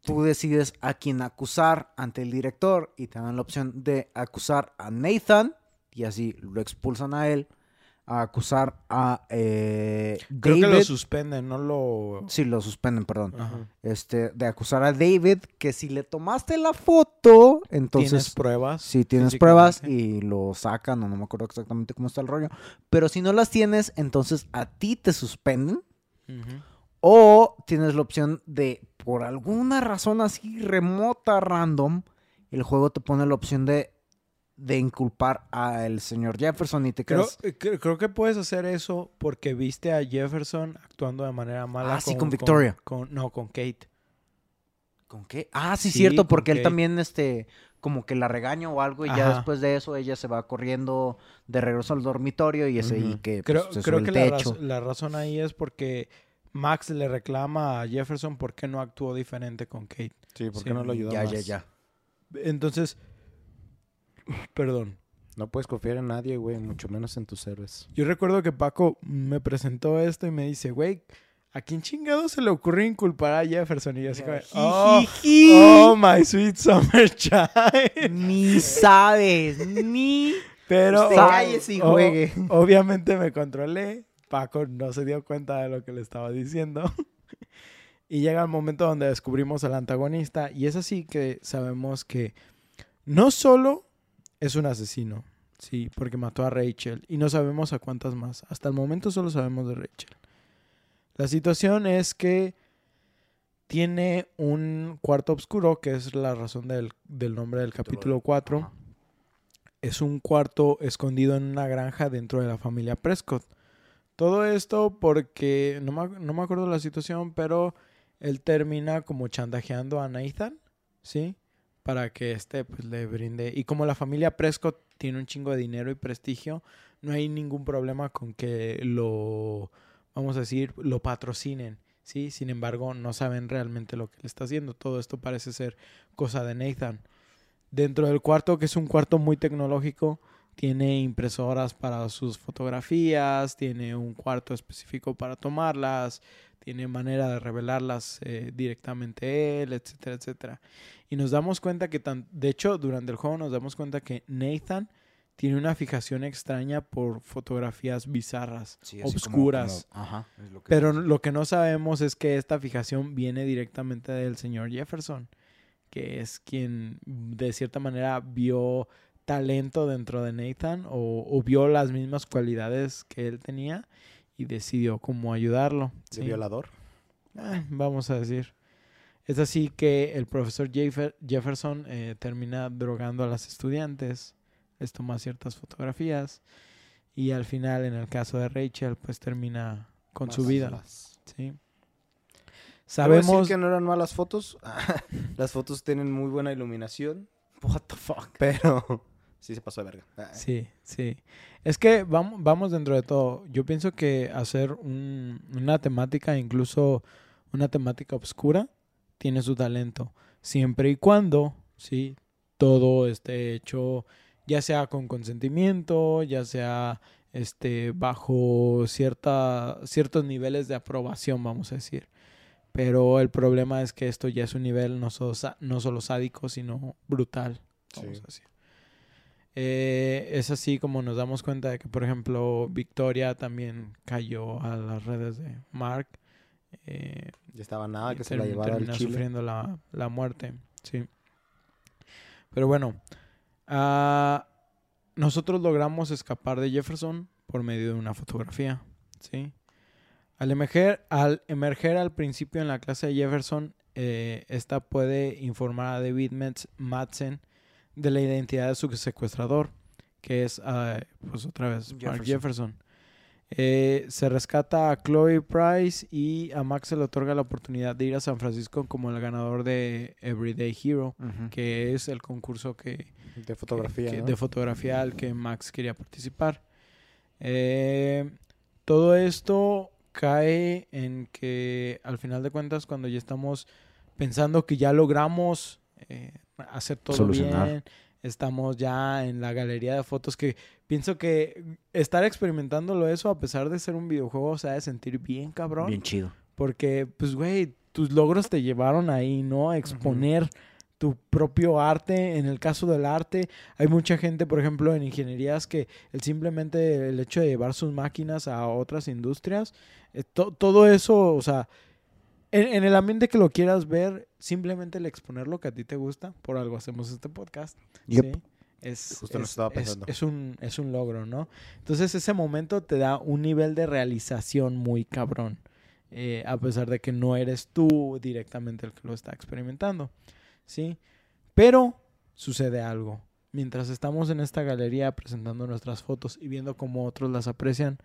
tú decides a quién acusar ante el director y te dan la opción de acusar a Nathan y así lo expulsan a él, a acusar a eh, Creo David. que lo suspenden, no lo... Sí, lo suspenden, perdón. Ajá. Este, de acusar a David que si le tomaste la foto, entonces ¿Tienes pruebas? si tienes pruebas y lo sacan, o no me acuerdo exactamente cómo está el rollo. Pero si no las tienes, entonces a ti te suspenden. O tienes la opción de, por alguna razón así remota, random, el juego te pone la opción de, de inculpar al señor Jefferson y te Creo, quedas... eh, cre- creo que puedes hacer eso porque viste a Jefferson actuando de manera mala. Ah, sí, con Victoria. con- no, con Kate. ¿Con qué? Ah, sí, Sí, cierto, con porque él también, este, como que la regaña o algo, y ya después de eso ella se va corriendo de regreso al dormitorio y es ahí Ujú. que Creo, pues, se creo sube que el la, techo. raz- la razón ahí es porque Max le reclama a Jefferson por qué no actuó diferente con Kate. Sí, ¿por Sí, qué no lo ayudó Ya, más? ya, ya. Entonces, perdón. No puedes confiar en nadie, güey, mucho menos en tus héroes. Yo recuerdo que Paco me presentó esto y me dice, güey, ¿a quién chingado se le ocurre inculpar a Jefferson? Y yo así como, oh, oh, my sweet summer child. Ni sabes, ni... Pero Usted y o- juegue. obviamente me controlé. Paco no se dio cuenta de lo que le estaba diciendo. y llega el momento donde descubrimos al antagonista. Y es así que sabemos que no solo es un asesino, sí, porque mató a Rachel. Y no sabemos a cuántas más. Hasta el momento solo sabemos de Rachel. La situación es que tiene un cuarto oscuro, que es la razón del, del nombre del capítulo 4 Ajá. es un cuarto escondido en una granja dentro de la familia Prescott. Todo esto porque, no me, no me acuerdo la situación, pero él termina como chantajeando a Nathan, ¿sí? Para que este pues le brinde. Y como la familia Prescott tiene un chingo de dinero y prestigio, no hay ningún problema con que lo, vamos a decir, lo patrocinen, ¿sí? Sin embargo, no saben realmente lo que le está haciendo. Todo esto parece ser cosa de Nathan. Dentro del cuarto, que es un cuarto muy tecnológico, tiene impresoras para sus fotografías, tiene un cuarto específico para tomarlas, tiene manera de revelarlas eh, directamente él, etcétera, etcétera. Y nos damos cuenta que, tan, de hecho, durante el juego nos damos cuenta que Nathan tiene una fijación extraña por fotografías bizarras, Sí, como- obscuras. como- ajá, es lo que Pero lo que no sabemos es que esta fijación viene directamente del señor Jefferson, que es quien de cierta manera vio talento dentro de Nathan o, o vio las mismas cualidades que él tenía y decidió cómo ayudarlo. De ¿sí? violador. Eh, vamos a decir. Es así que el profesor Jeffer- Jefferson eh, termina drogando a las estudiantes, les toma ciertas fotografías y al final, en el caso de Rachel, pues termina con su vida. Matándolas. ¿sí? Sabemos Sabemos... que no eran malas fotos. Las fotos tienen muy buena iluminación, What the fuck. pero sí se pasó de verga. Sí, sí. Es que vamos, vamos dentro de todo. Yo pienso que hacer un- una temática, incluso una temática oscura, tiene su talento. Siempre y cuando, sí, todo esté hecho, ya sea con consentimiento, ya sea este bajo cierta, ciertos niveles de aprobación, vamos a decir. Pero el problema es que esto ya es un nivel no solo, no solo sádico, sino brutal, vamos Sí. a decir. Eh, es así como nos damos cuenta de que, por ejemplo, Victoria también cayó a las redes de Mark. eh, Ya estaba nada que se la llevara al termina chile. sufriendo la, la muerte, sí. Pero bueno, ah, nosotros logramos escapar de Jefferson por medio de una fotografía, ¿sí? Al emerger, al emerger al principio en la clase de Jefferson, eh, esta puede informar a David Metz- Madsen de la identidad de su secuestrador, que es, ah, pues otra vez, Mark Jefferson. Eh, se rescata a Chloe Price y a Max se le otorga la oportunidad de ir a San Francisco como el ganador de Everyday Hero, que es el concurso que, De fotografía, que- ¿no? de fotografía al que Max quería participar. Eh, todo esto cae en que al final de cuentas cuando ya estamos pensando que ya logramos eh, hacer todo Solucionar. bien, estamos ya en la galería de fotos que pienso que estar experimentándolo eso a pesar de ser un videojuego se ha de sentir bien cabrón Bien chido. Porque, pues, güey, tus logros te llevaron ahí, ¿no? A exponer tu propio arte. En el caso del arte, hay mucha gente, por ejemplo, en ingenierías que el simplemente el hecho de llevar sus máquinas a otras industrias, eh, to- todo eso, o sea, en, en el ambiente que lo quieras ver, simplemente el exponer lo que a ti te gusta, por algo hacemos este podcast. Yep. ¿sí? Es, Justo lo es- estaba es- pensando. es un, es un logro, ¿no? Entonces ese momento te da un nivel de realización muy cabrón, eh, a pesar de que no eres tú directamente el que lo está experimentando, ¿sí? Pero sucede algo. Mientras estamos en esta galería presentando nuestras fotos y viendo cómo otros las aprecian,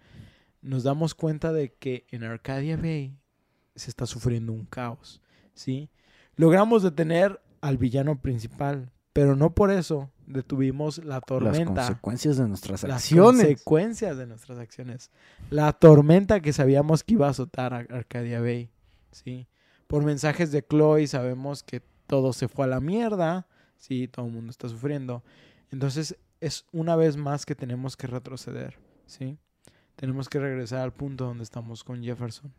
nos damos cuenta de que en Arcadia Bay se está sufriendo un caos, ¿sí? Logramos detener al villano principal, pero no por eso detuvimos la Las tormenta consecuencias de nuestras las acciones. consecuencias de nuestras acciones. La tormenta que sabíamos que iba a azotar a Arcadia Bay, ¿sí? Por mensajes de Chloe sabemos que todo se fue a la mierda, sí, todo el mundo está sufriendo. Entonces es una vez más que tenemos que retroceder, ¿sí? Tenemos que regresar al punto donde estamos con Jefferson.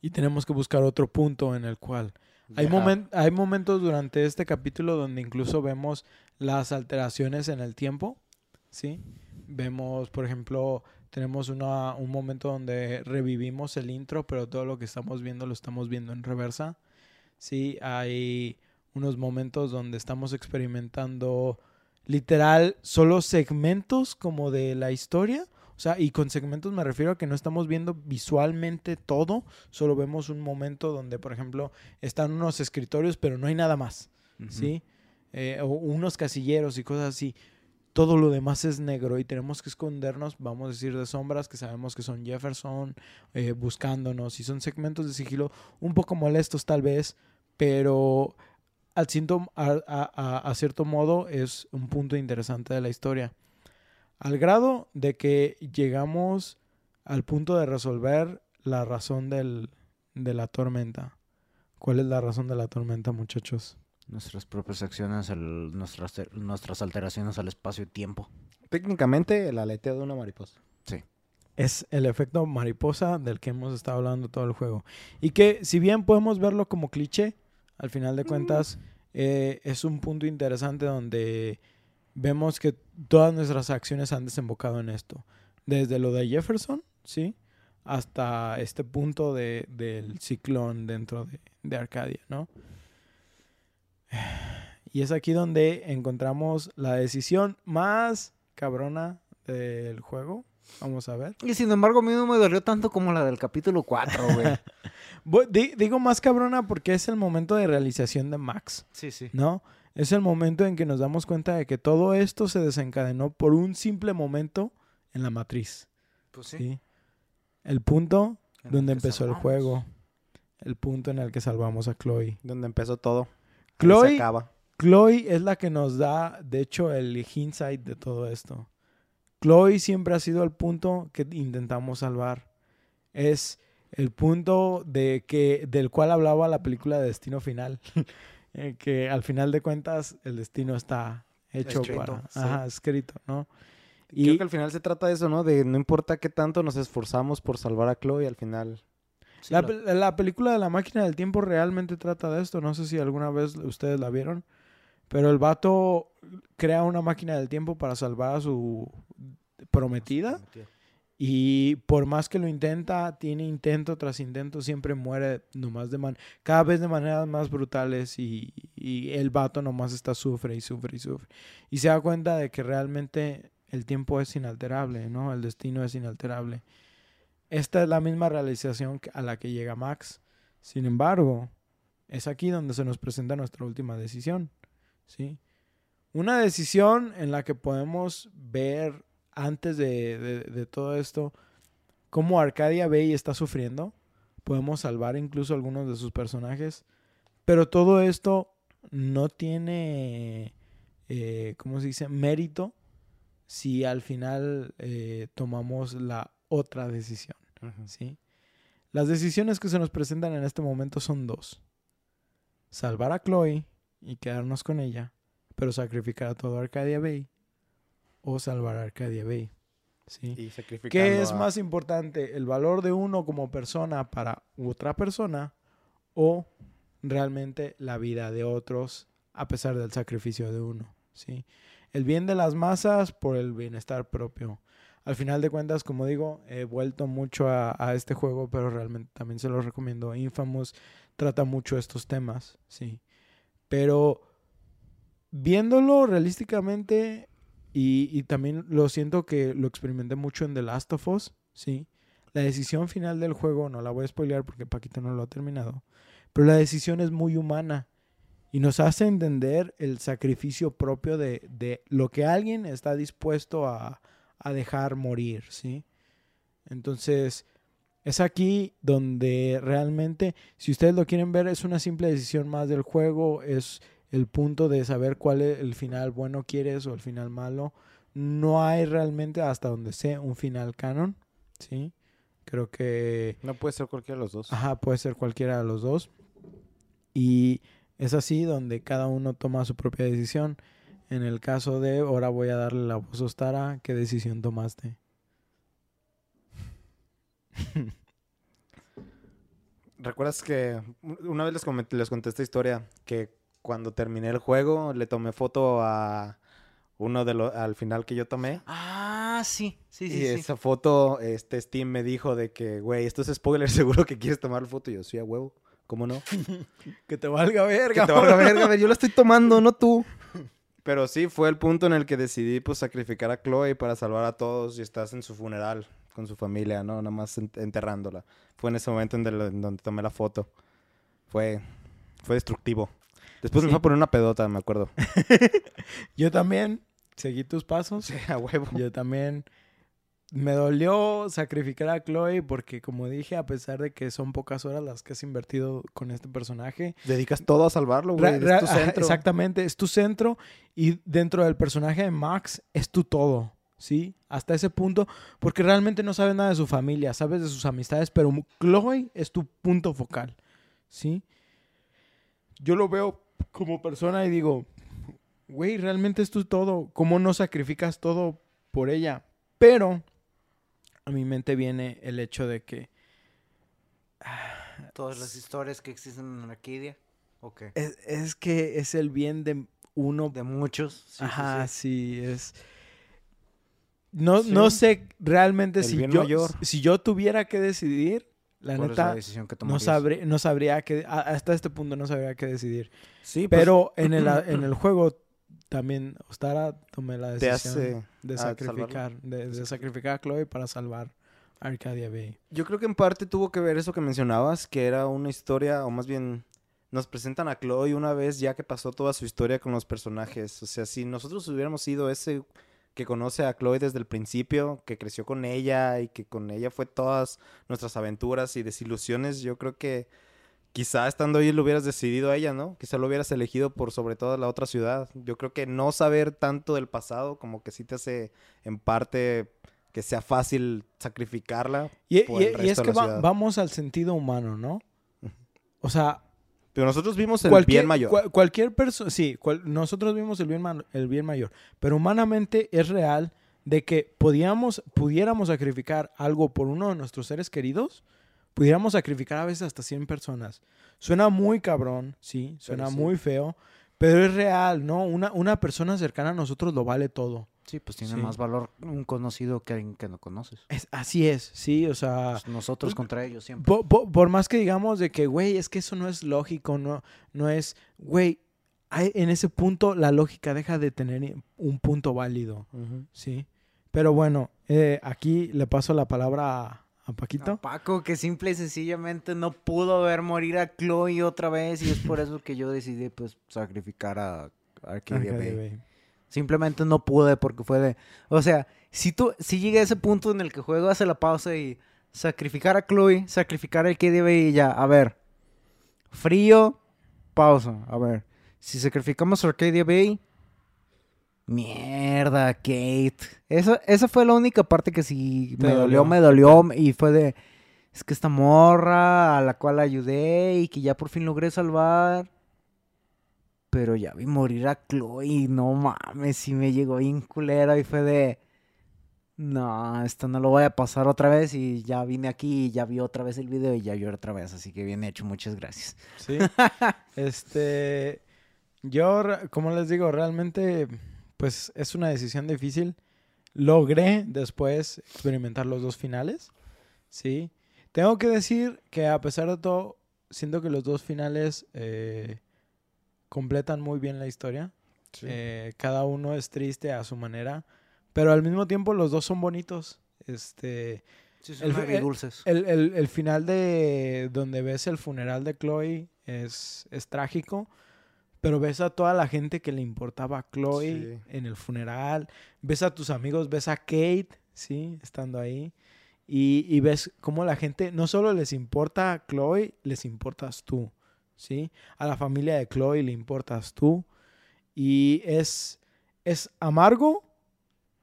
Y tenemos que buscar otro punto en el cual hay, Deja- momen- hay momentos durante este capítulo donde incluso vemos las alteraciones en el tiempo, ¿sí? Vemos, por ejemplo, tenemos una- un momento donde revivimos el intro, pero todo lo que estamos viendo lo estamos viendo en reversa, ¿sí? Hay unos momentos donde estamos experimentando literal solo segmentos como de la historia. O sea, y con segmentos me refiero a que no estamos viendo visualmente todo, solo vemos un momento donde, por ejemplo, están unos escritorios, pero no hay nada más. ¿sí? Eh, o unos casilleros y cosas así. Todo lo demás es negro y tenemos que escondernos, vamos a decir, de sombras que sabemos que son Jefferson eh, buscándonos y son segmentos de sigilo un poco molestos tal vez, pero al a cierto modo es un punto interesante de la historia. Al grado de que llegamos al punto de resolver la razón del, de la tormenta. ¿Cuál es la razón de la tormenta, muchachos? Nuestras propias acciones, el- nuestras, nuestras alteraciones al espacio y tiempo. Técnicamente, el aleteo de una mariposa. Es el efecto mariposa del que hemos estado hablando todo el juego. Y que si bien podemos verlo como cliché, al final de cuentas eh, es un punto interesante donde vemos que todas nuestras acciones han desembocado en esto. Desde lo de Jefferson, ¿sí? Hasta este punto de, del ciclón dentro de, de Arcadia, ¿no? Y es aquí donde encontramos la decisión más cabrona del juego. Vamos a ver. Y sin embargo, a mí no me dolió tanto como la del capítulo 4, güey. Digo más cabrona porque es el momento de realización de Max, sí, sí. ¿no? Es el momento en que nos damos cuenta de que todo esto se desencadenó por un simple momento en la matriz, Pues ¿sí? El punto En el donde que empezó el juego, el punto en el que salvamos a Chloe. Donde empezó todo. Se Chloe, acaba. Chloe es la que nos da, de hecho, el hindsight de todo esto. Chloe siempre ha sido el punto que intentamos salvar. Es el punto de que, del cual hablaba la película de Destino Final. Eh, que al final de cuentas el destino está hecho Escrito, para... sí. Ajá, escrito, ¿no? Creo Y que al final se trata de eso, ¿no? De no importa qué tanto nos esforzamos por salvar a Chloe, al final... Sí, la, lo- la película de la máquina del tiempo realmente trata de esto. No sé si alguna vez ustedes la vieron. Pero el vato crea una máquina del tiempo para salvar a su prometida. Y por más que lo intenta, tiene intento tras intento, siempre muere nomás de man cada vez de maneras más brutales y, y el vato nomás está sufre y sufre y sufre. Y se da cuenta de que realmente el tiempo es inalterable, ¿no? El destino es inalterable. Esta es la misma realización a la que llega Max. Sin embargo, es aquí donde se nos presenta nuestra última decisión, ¿sí? Una decisión en la que podemos ver antes de, de- de todo esto cómo Arcadia Bay está sufriendo. Podemos salvar incluso algunos de sus personajes. Pero todo esto no tiene, eh, ¿cómo se dice? Mérito si al final eh, tomamos la otra decisión. ¿sí? Las decisiones que se nos presentan en este momento son dos. Salvar a Chloe y quedarnos con ella, pero sacrificar a todo Arcadia Bay. O salvar a Arcadia Bay, ¿sí? Y ¿Qué es a- más importante? ¿El valor de uno como persona para otra persona o realmente la vida de otros a pesar del sacrificio de uno? ¿sí? El bien de las masas por el bienestar propio. Al final de cuentas, como digo, he vuelto mucho a, a este juego, pero realmente también se lo recomiendo. Infamous trata mucho estos temas, sí. Pero viéndolo realísticamente, y, también lo siento que lo experimenté mucho en The Last of Us, ¿sí? La decisión final del juego, no la voy a spoilear porque Paquito no lo ha terminado, pero la decisión es muy humana y nos hace entender el sacrificio propio de, de lo que alguien está dispuesto a, a dejar morir, ¿sí? Entonces, es aquí donde realmente, si ustedes lo quieren ver, es una simple decisión más del juego, es el punto de saber cuál es el final bueno quieres o el final malo. No hay realmente, hasta donde sé, un final canon, ¿sí? Creo que... No puede ser cualquiera de los dos. Ajá, puede ser cualquiera de los dos. Y es así donde cada uno toma su propia decisión. En el caso de, ahora voy a darle la voz a Ostara, ¿qué decisión tomaste? ¿Recuerdas que una vez les, les conté esta historia? Que cuando terminé el juego le tomé foto a uno de los al final que yo tomé. Ah, sí, sí, y sí. sí. esa foto, este Steam me dijo de que, güey, esto es spoiler, seguro que quieres tomar la foto. Y yo, sí, a huevo, ¿cómo no? Que te valga verga. que te valga verga, ver, yo la estoy tomando, no tú. Pero sí, fue el punto en el que decidí, pues, sacrificar a Chloe para salvar a todos y estás en su funeral con su familia, ¿no? Nada más ent- enterrándola. Fue en ese momento en, en donde tomé la foto. Fue, fue destructivo. Después me fue a poner una pedota, me acuerdo. Yo también seguí tus pasos. Sí, a huevo. Yo también me dolió sacrificar a Chloe porque como dije, a pesar de que son pocas horas las que has invertido con este personaje, Dedicas todo a salvarlo, güey. Es tu centro. exactamente, es tu centro y dentro del personaje de Max es tu todo, ¿sí? Hasta ese punto, porque realmente no sabes nada de su familia, sabes de sus amistades, pero Chloe es tu punto focal, ¿sí? Yo lo veo como persona y digo, güey, realmente es tu todo, ¿cómo no sacrificas todo por ella? Pero a mi mente viene el hecho de que Todas las historias que existen en Arcadia. Ok. es, es que es el bien de uno De muchos. sí, Ajá, sí. sí, es. No, no sé realmente El si yo, mayor. si yo tuviera que decidir, la ¿Cuál es la neta, que no, tomarías? sabré, no sabría que, a- hasta este punto no sabría qué decidir. Sí, pues, Pero en el, en el juego también, Ostara, tomé la decisión de sacrificar, de, de sacrificar a Chloe para salvar Arcadia Bay. Yo creo que en parte tuvo que ver eso que mencionabas, que era una historia, o más bien nos presentan a Chloe una vez ya que pasó toda su historia con los personajes. O sea, si nosotros hubiéramos sido ese que conoce a Chloe desde el principio, que creció con ella y que con ella fue todas nuestras aventuras y desilusiones, yo creo que quizá estando ahí lo hubieras decidido a ella, ¿no? Quizá lo hubieras elegido por sobre todo la otra ciudad. Yo creo que no saber tanto del pasado como que sí te hace en parte que sea fácil sacrificarla Y, por y- el y resto es de que la va- ciudad. vamos al sentido humano, ¿no? O sea, Pero nosotros vimos el cualquier, bien mayor. cua- cualquier persona, sí, cual- nosotros vimos el bien, el bien mayor, pero humanamente es real de que podíamos, pudiéramos sacrificar algo por uno de nuestros seres queridos, pudiéramos sacrificar a veces hasta 100 personas. Suena muy cabrón, sí, suena sí. muy feo, pero es real, ¿no? Una, una persona cercana a nosotros lo vale todo. Sí, pues tiene Sí. más valor un conocido que alguien que no conoces. Es, así es, sí, o sea... Pues nosotros contra ellos siempre. Po- po- por, más que digamos de que, güey, es que eso no es lógico, no, no es, güey, en ese punto la lógica deja de tener un punto válido, ¿sí? Pero bueno, eh, aquí le paso la palabra a, a Paquito. A Paco, que simple y sencillamente no pudo ver morir a Chloe otra vez y es por eso que yo decidí pues sacrificar a Arcadia Arcadia Bay. Bay. Simplemente no pude porque fue de... O sea, si tú, si llega a ese punto en el que juego hace la pausa y sacrificar a Chloe, sacrificar Arcadia Bay y ya, a ver. Frío, pausa, a ver. Si sacrificamos a Bay... Mierda, Kate. Esa, esa fue la única parte que sí me dolió. dolió, me dolió y fue de... Es que esta morra a la cual ayudé y que ya por fin logré salvar. Pero ya vi morir a Chloe, no mames, sí me llegó bien culera y fue de... No, esto no lo voy a pasar otra vez y ya vine aquí y ya vi otra vez el video y ya lloré otra vez, así que bien hecho, muchas gracias. Sí. este, yo, como les digo, realmente, pues es una decisión difícil. Logré después experimentar los dos finales, ¿sí? Tengo que decir que a pesar de todo, siento que los dos finales eh, completan muy bien la historia. Eh, cada uno es triste a su manera, pero al mismo tiempo los dos son bonitos. Este, Sí, El- son el- agridulces. el, el- el final de donde ves el funeral de Chloe es, es trágico, pero ves a toda la gente que le importaba a Chloe Sí. en el funeral, ves a tus amigos, ves a Kate, ¿sí? Estando ahí, y, y ves cómo la gente no solo les importa a Chloe, les importas tú, ¿sí? A la familia de Chloe le importas tú, y es, es amargo,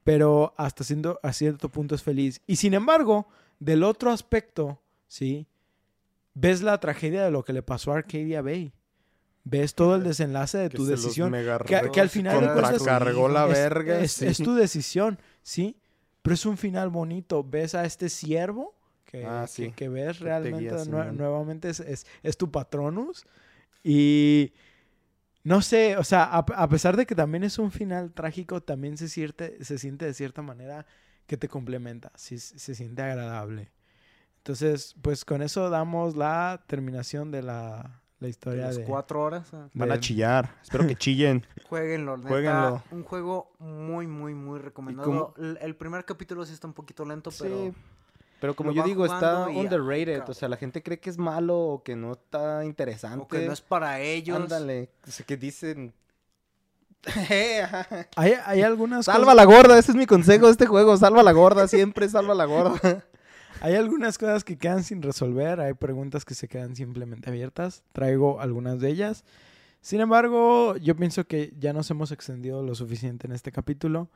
pero hasta siendo, a cierto punto es feliz. Y sin embargo, del otro aspecto, ¿sí? Ves la tragedia de lo que le pasó a Arcadia Bay. Ves todo el desenlace de Que tu decisión. que- que al final de cuentas- contracargó la es, verga. es- sí. es tu decisión, ¿sí? Pero es un final bonito. Ves a este siervo que, Ah, que- sí. que ves te realmente guía, nue- Simón. nuevamente es, es- es tu patronus. Y no sé, o sea, a, a pesar de que también es un final trágico, también se siente, se siente de cierta manera que te complementa, sí, se siente agradable. Entonces, pues con eso damos la terminación de la, la De historia las de... cuatro horas. ah. Van a chillar. Espero que chillen. Jueguenlo, Jueguenlo. Un juego muy, muy, muy recomendado. El, el primer capítulo sí está un poquito lento, Sí. Pero como lo yo digo, está underrated. O sea, la gente cree que es malo o que no está interesante. o que no es para ellos. Ándale. O sea, que dicen... Hay, hay algunas salva la gorda, ese es mi consejo de este juego. Salva la gorda, siempre salva la gorda. Hay algunas cosas que quedan sin resolver, hay preguntas que se quedan simplemente abiertas. Traigo algunas de ellas. Sin embargo, yo pienso que ya nos hemos extendido lo suficiente en este capítulo.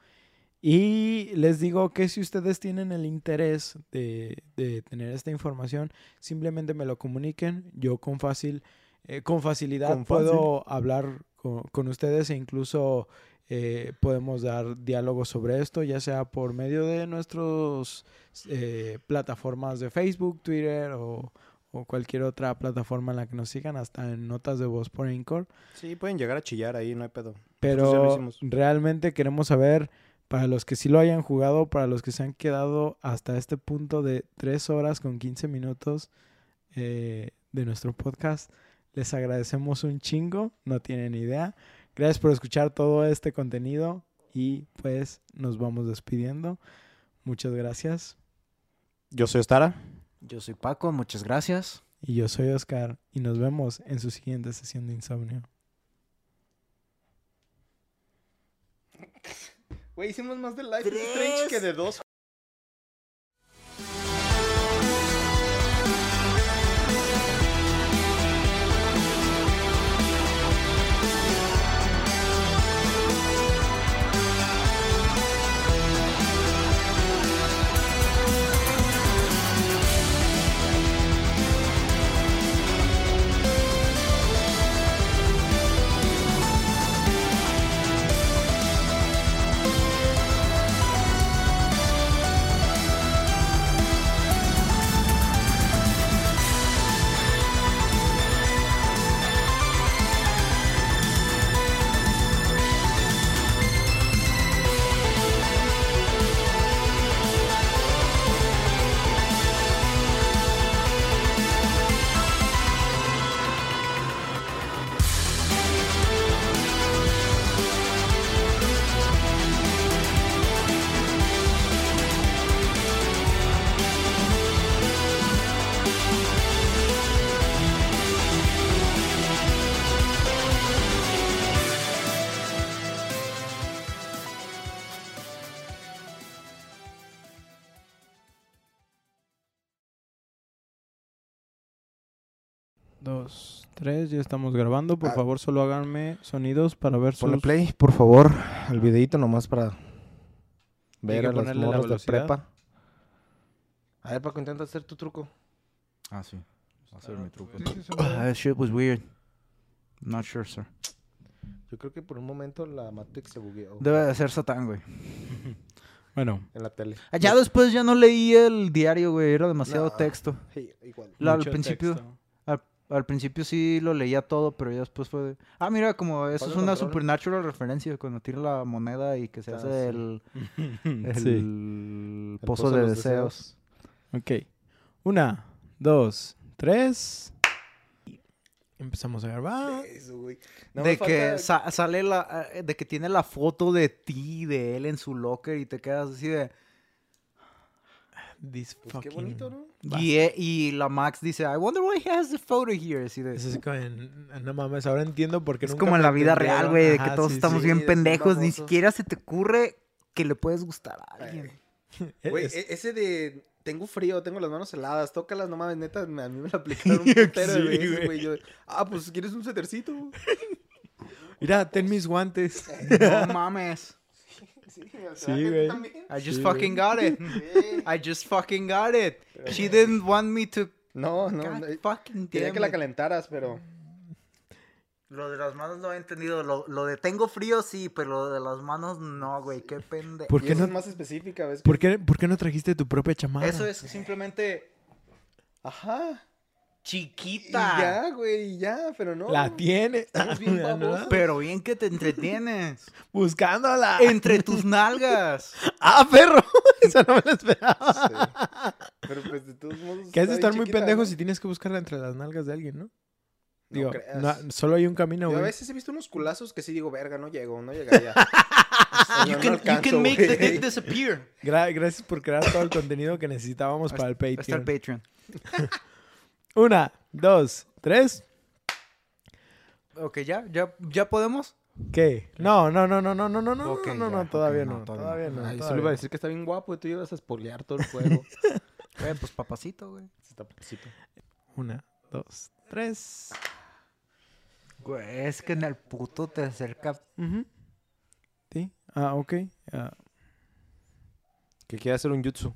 Y les digo que si ustedes tienen el interés de, de tener esta información, simplemente me lo comuniquen. Yo con fácil, eh, con facilidad Con fácil. puedo hablar con, con ustedes e incluso eh, podemos dar diálogos sobre esto, ya sea por medio de nuestros eh, plataformas de Facebook, Twitter o, o cualquier otra plataforma en la que nos sigan, hasta en notas de voz por Anchor. Sí, pueden llegar a chillar ahí, no hay pedo. Pero realmente queremos saber, para los que sí lo hayan jugado, para los que se han quedado hasta este punto de 3 horas con 15 minutos eh, de nuestro podcast, les agradecemos un chingo, no tienen idea. Gracias por escuchar todo este contenido y pues nos vamos despidiendo. Muchas gracias. Yo soy Ostara. Yo soy Paco, muchas gracias. Y yo soy Oscar y nos vemos en su siguiente sesión de insomnio. Güey, hicimos más de Life is. Strange que de dos. Dos, tres, ya estamos grabando. Por Ah. favor, solo háganme sonidos para ver Ponle sus... play, por favor, al videito nomás para ver a las ponerle la morras de prepa. A ver, Paco, intenta hacer tu truco. Ah, sí. Va a ser mi truco. Ah, that shit was weird. Not sure, sir. Yo creo que por un momento la Matrix se bugueó. Debe de ser Satán, güey. Bueno, en la tele. Ah, Ya después ya no leí el diario, güey. Era demasiado No. texto. Sí, igual. La- al principio, texto. Al, principio sí lo leía todo, pero ya después fue de... Ah, mira, como eso es una supernatural referencia, cuando tira la moneda y que se Ah, hace sí. el, el Sí. El pozo, de los deseos. Ok. Una, dos, tres. Empezamos a grabar. Eso, güey. No de que sa- sale la... eh, De que tiene la foto de ti, de él en su locker y te quedas así de... This Pues qué fucking- bonito, ¿no? Y, e- y la Max dice, I wonder why he has the photo here. Así de, Es como en- no mames, ahora entiendo por qué es nunca como en la vida real, güey, de que todos sí, estamos sí. bien pendejos. Ni siquiera se te ocurre que le puedes gustar a alguien. Güey, e- ese de tengo frío, tengo las manos heladas, tócalas, no mames, neta, me- a mí me lo aplicaron un putero de Sí, veces, güey. güey. Yo, ah, pues quieres un setercito. Mira, ten mis guantes. No mames. Sí, o Sí, güey. I just Sí, fucking got it. Sí. I just fucking got it. She didn't want me to. No, no, God no. fucking Quería damn que la calentaras, pero. Lo de las manos no he entendido. Lo, lo de tengo frío sí, pero lo de las manos no, güey. Qué pendejo. ¿Por qué eso no, es más específica, ¿ves? ¿por qué, por qué no trajiste tu propia chamarra? Eso es simplemente Ajá. Y chiquita. ya, güey, ya, pero no. La tiene. Estamos bien. Pero bien que te entretienes. Buscándola. Entre tus nalgas. ¡Ah, perro! Esa no me la esperaba. Sí. Pero pues de todos modos. Que has de estar muy chiquita, pendejo ¿no? si tienes que buscarla entre las nalgas de alguien, ¿no? No Digo, creas. no- solo hay un camino, Yo a güey. veces he visto unos culazos que sí digo, verga, no llego, no llegaría. O sea, You no, can, you alcanzo, can make the güey. dick disappear. Gra- gracias por crear todo el contenido que necesitábamos para el Está el Patreon. Una, dos, tres. Ok, ya, ya, ya podemos. ¿Qué? No, no, no, no, no, no, no, no, Ok, no, no, ya, no, todavía ok, no, no, todavía todavía no. Ay, solo iba a decir que está bien guapo y tú ibas a spoilear todo el juego. Eh, pues papacito, güey. Está papacito. Una, dos, tres. Güey, es que en el puto te acerca. Ujú. Sí. Ah, ok. Ah, Que quiere hacer un jutsu.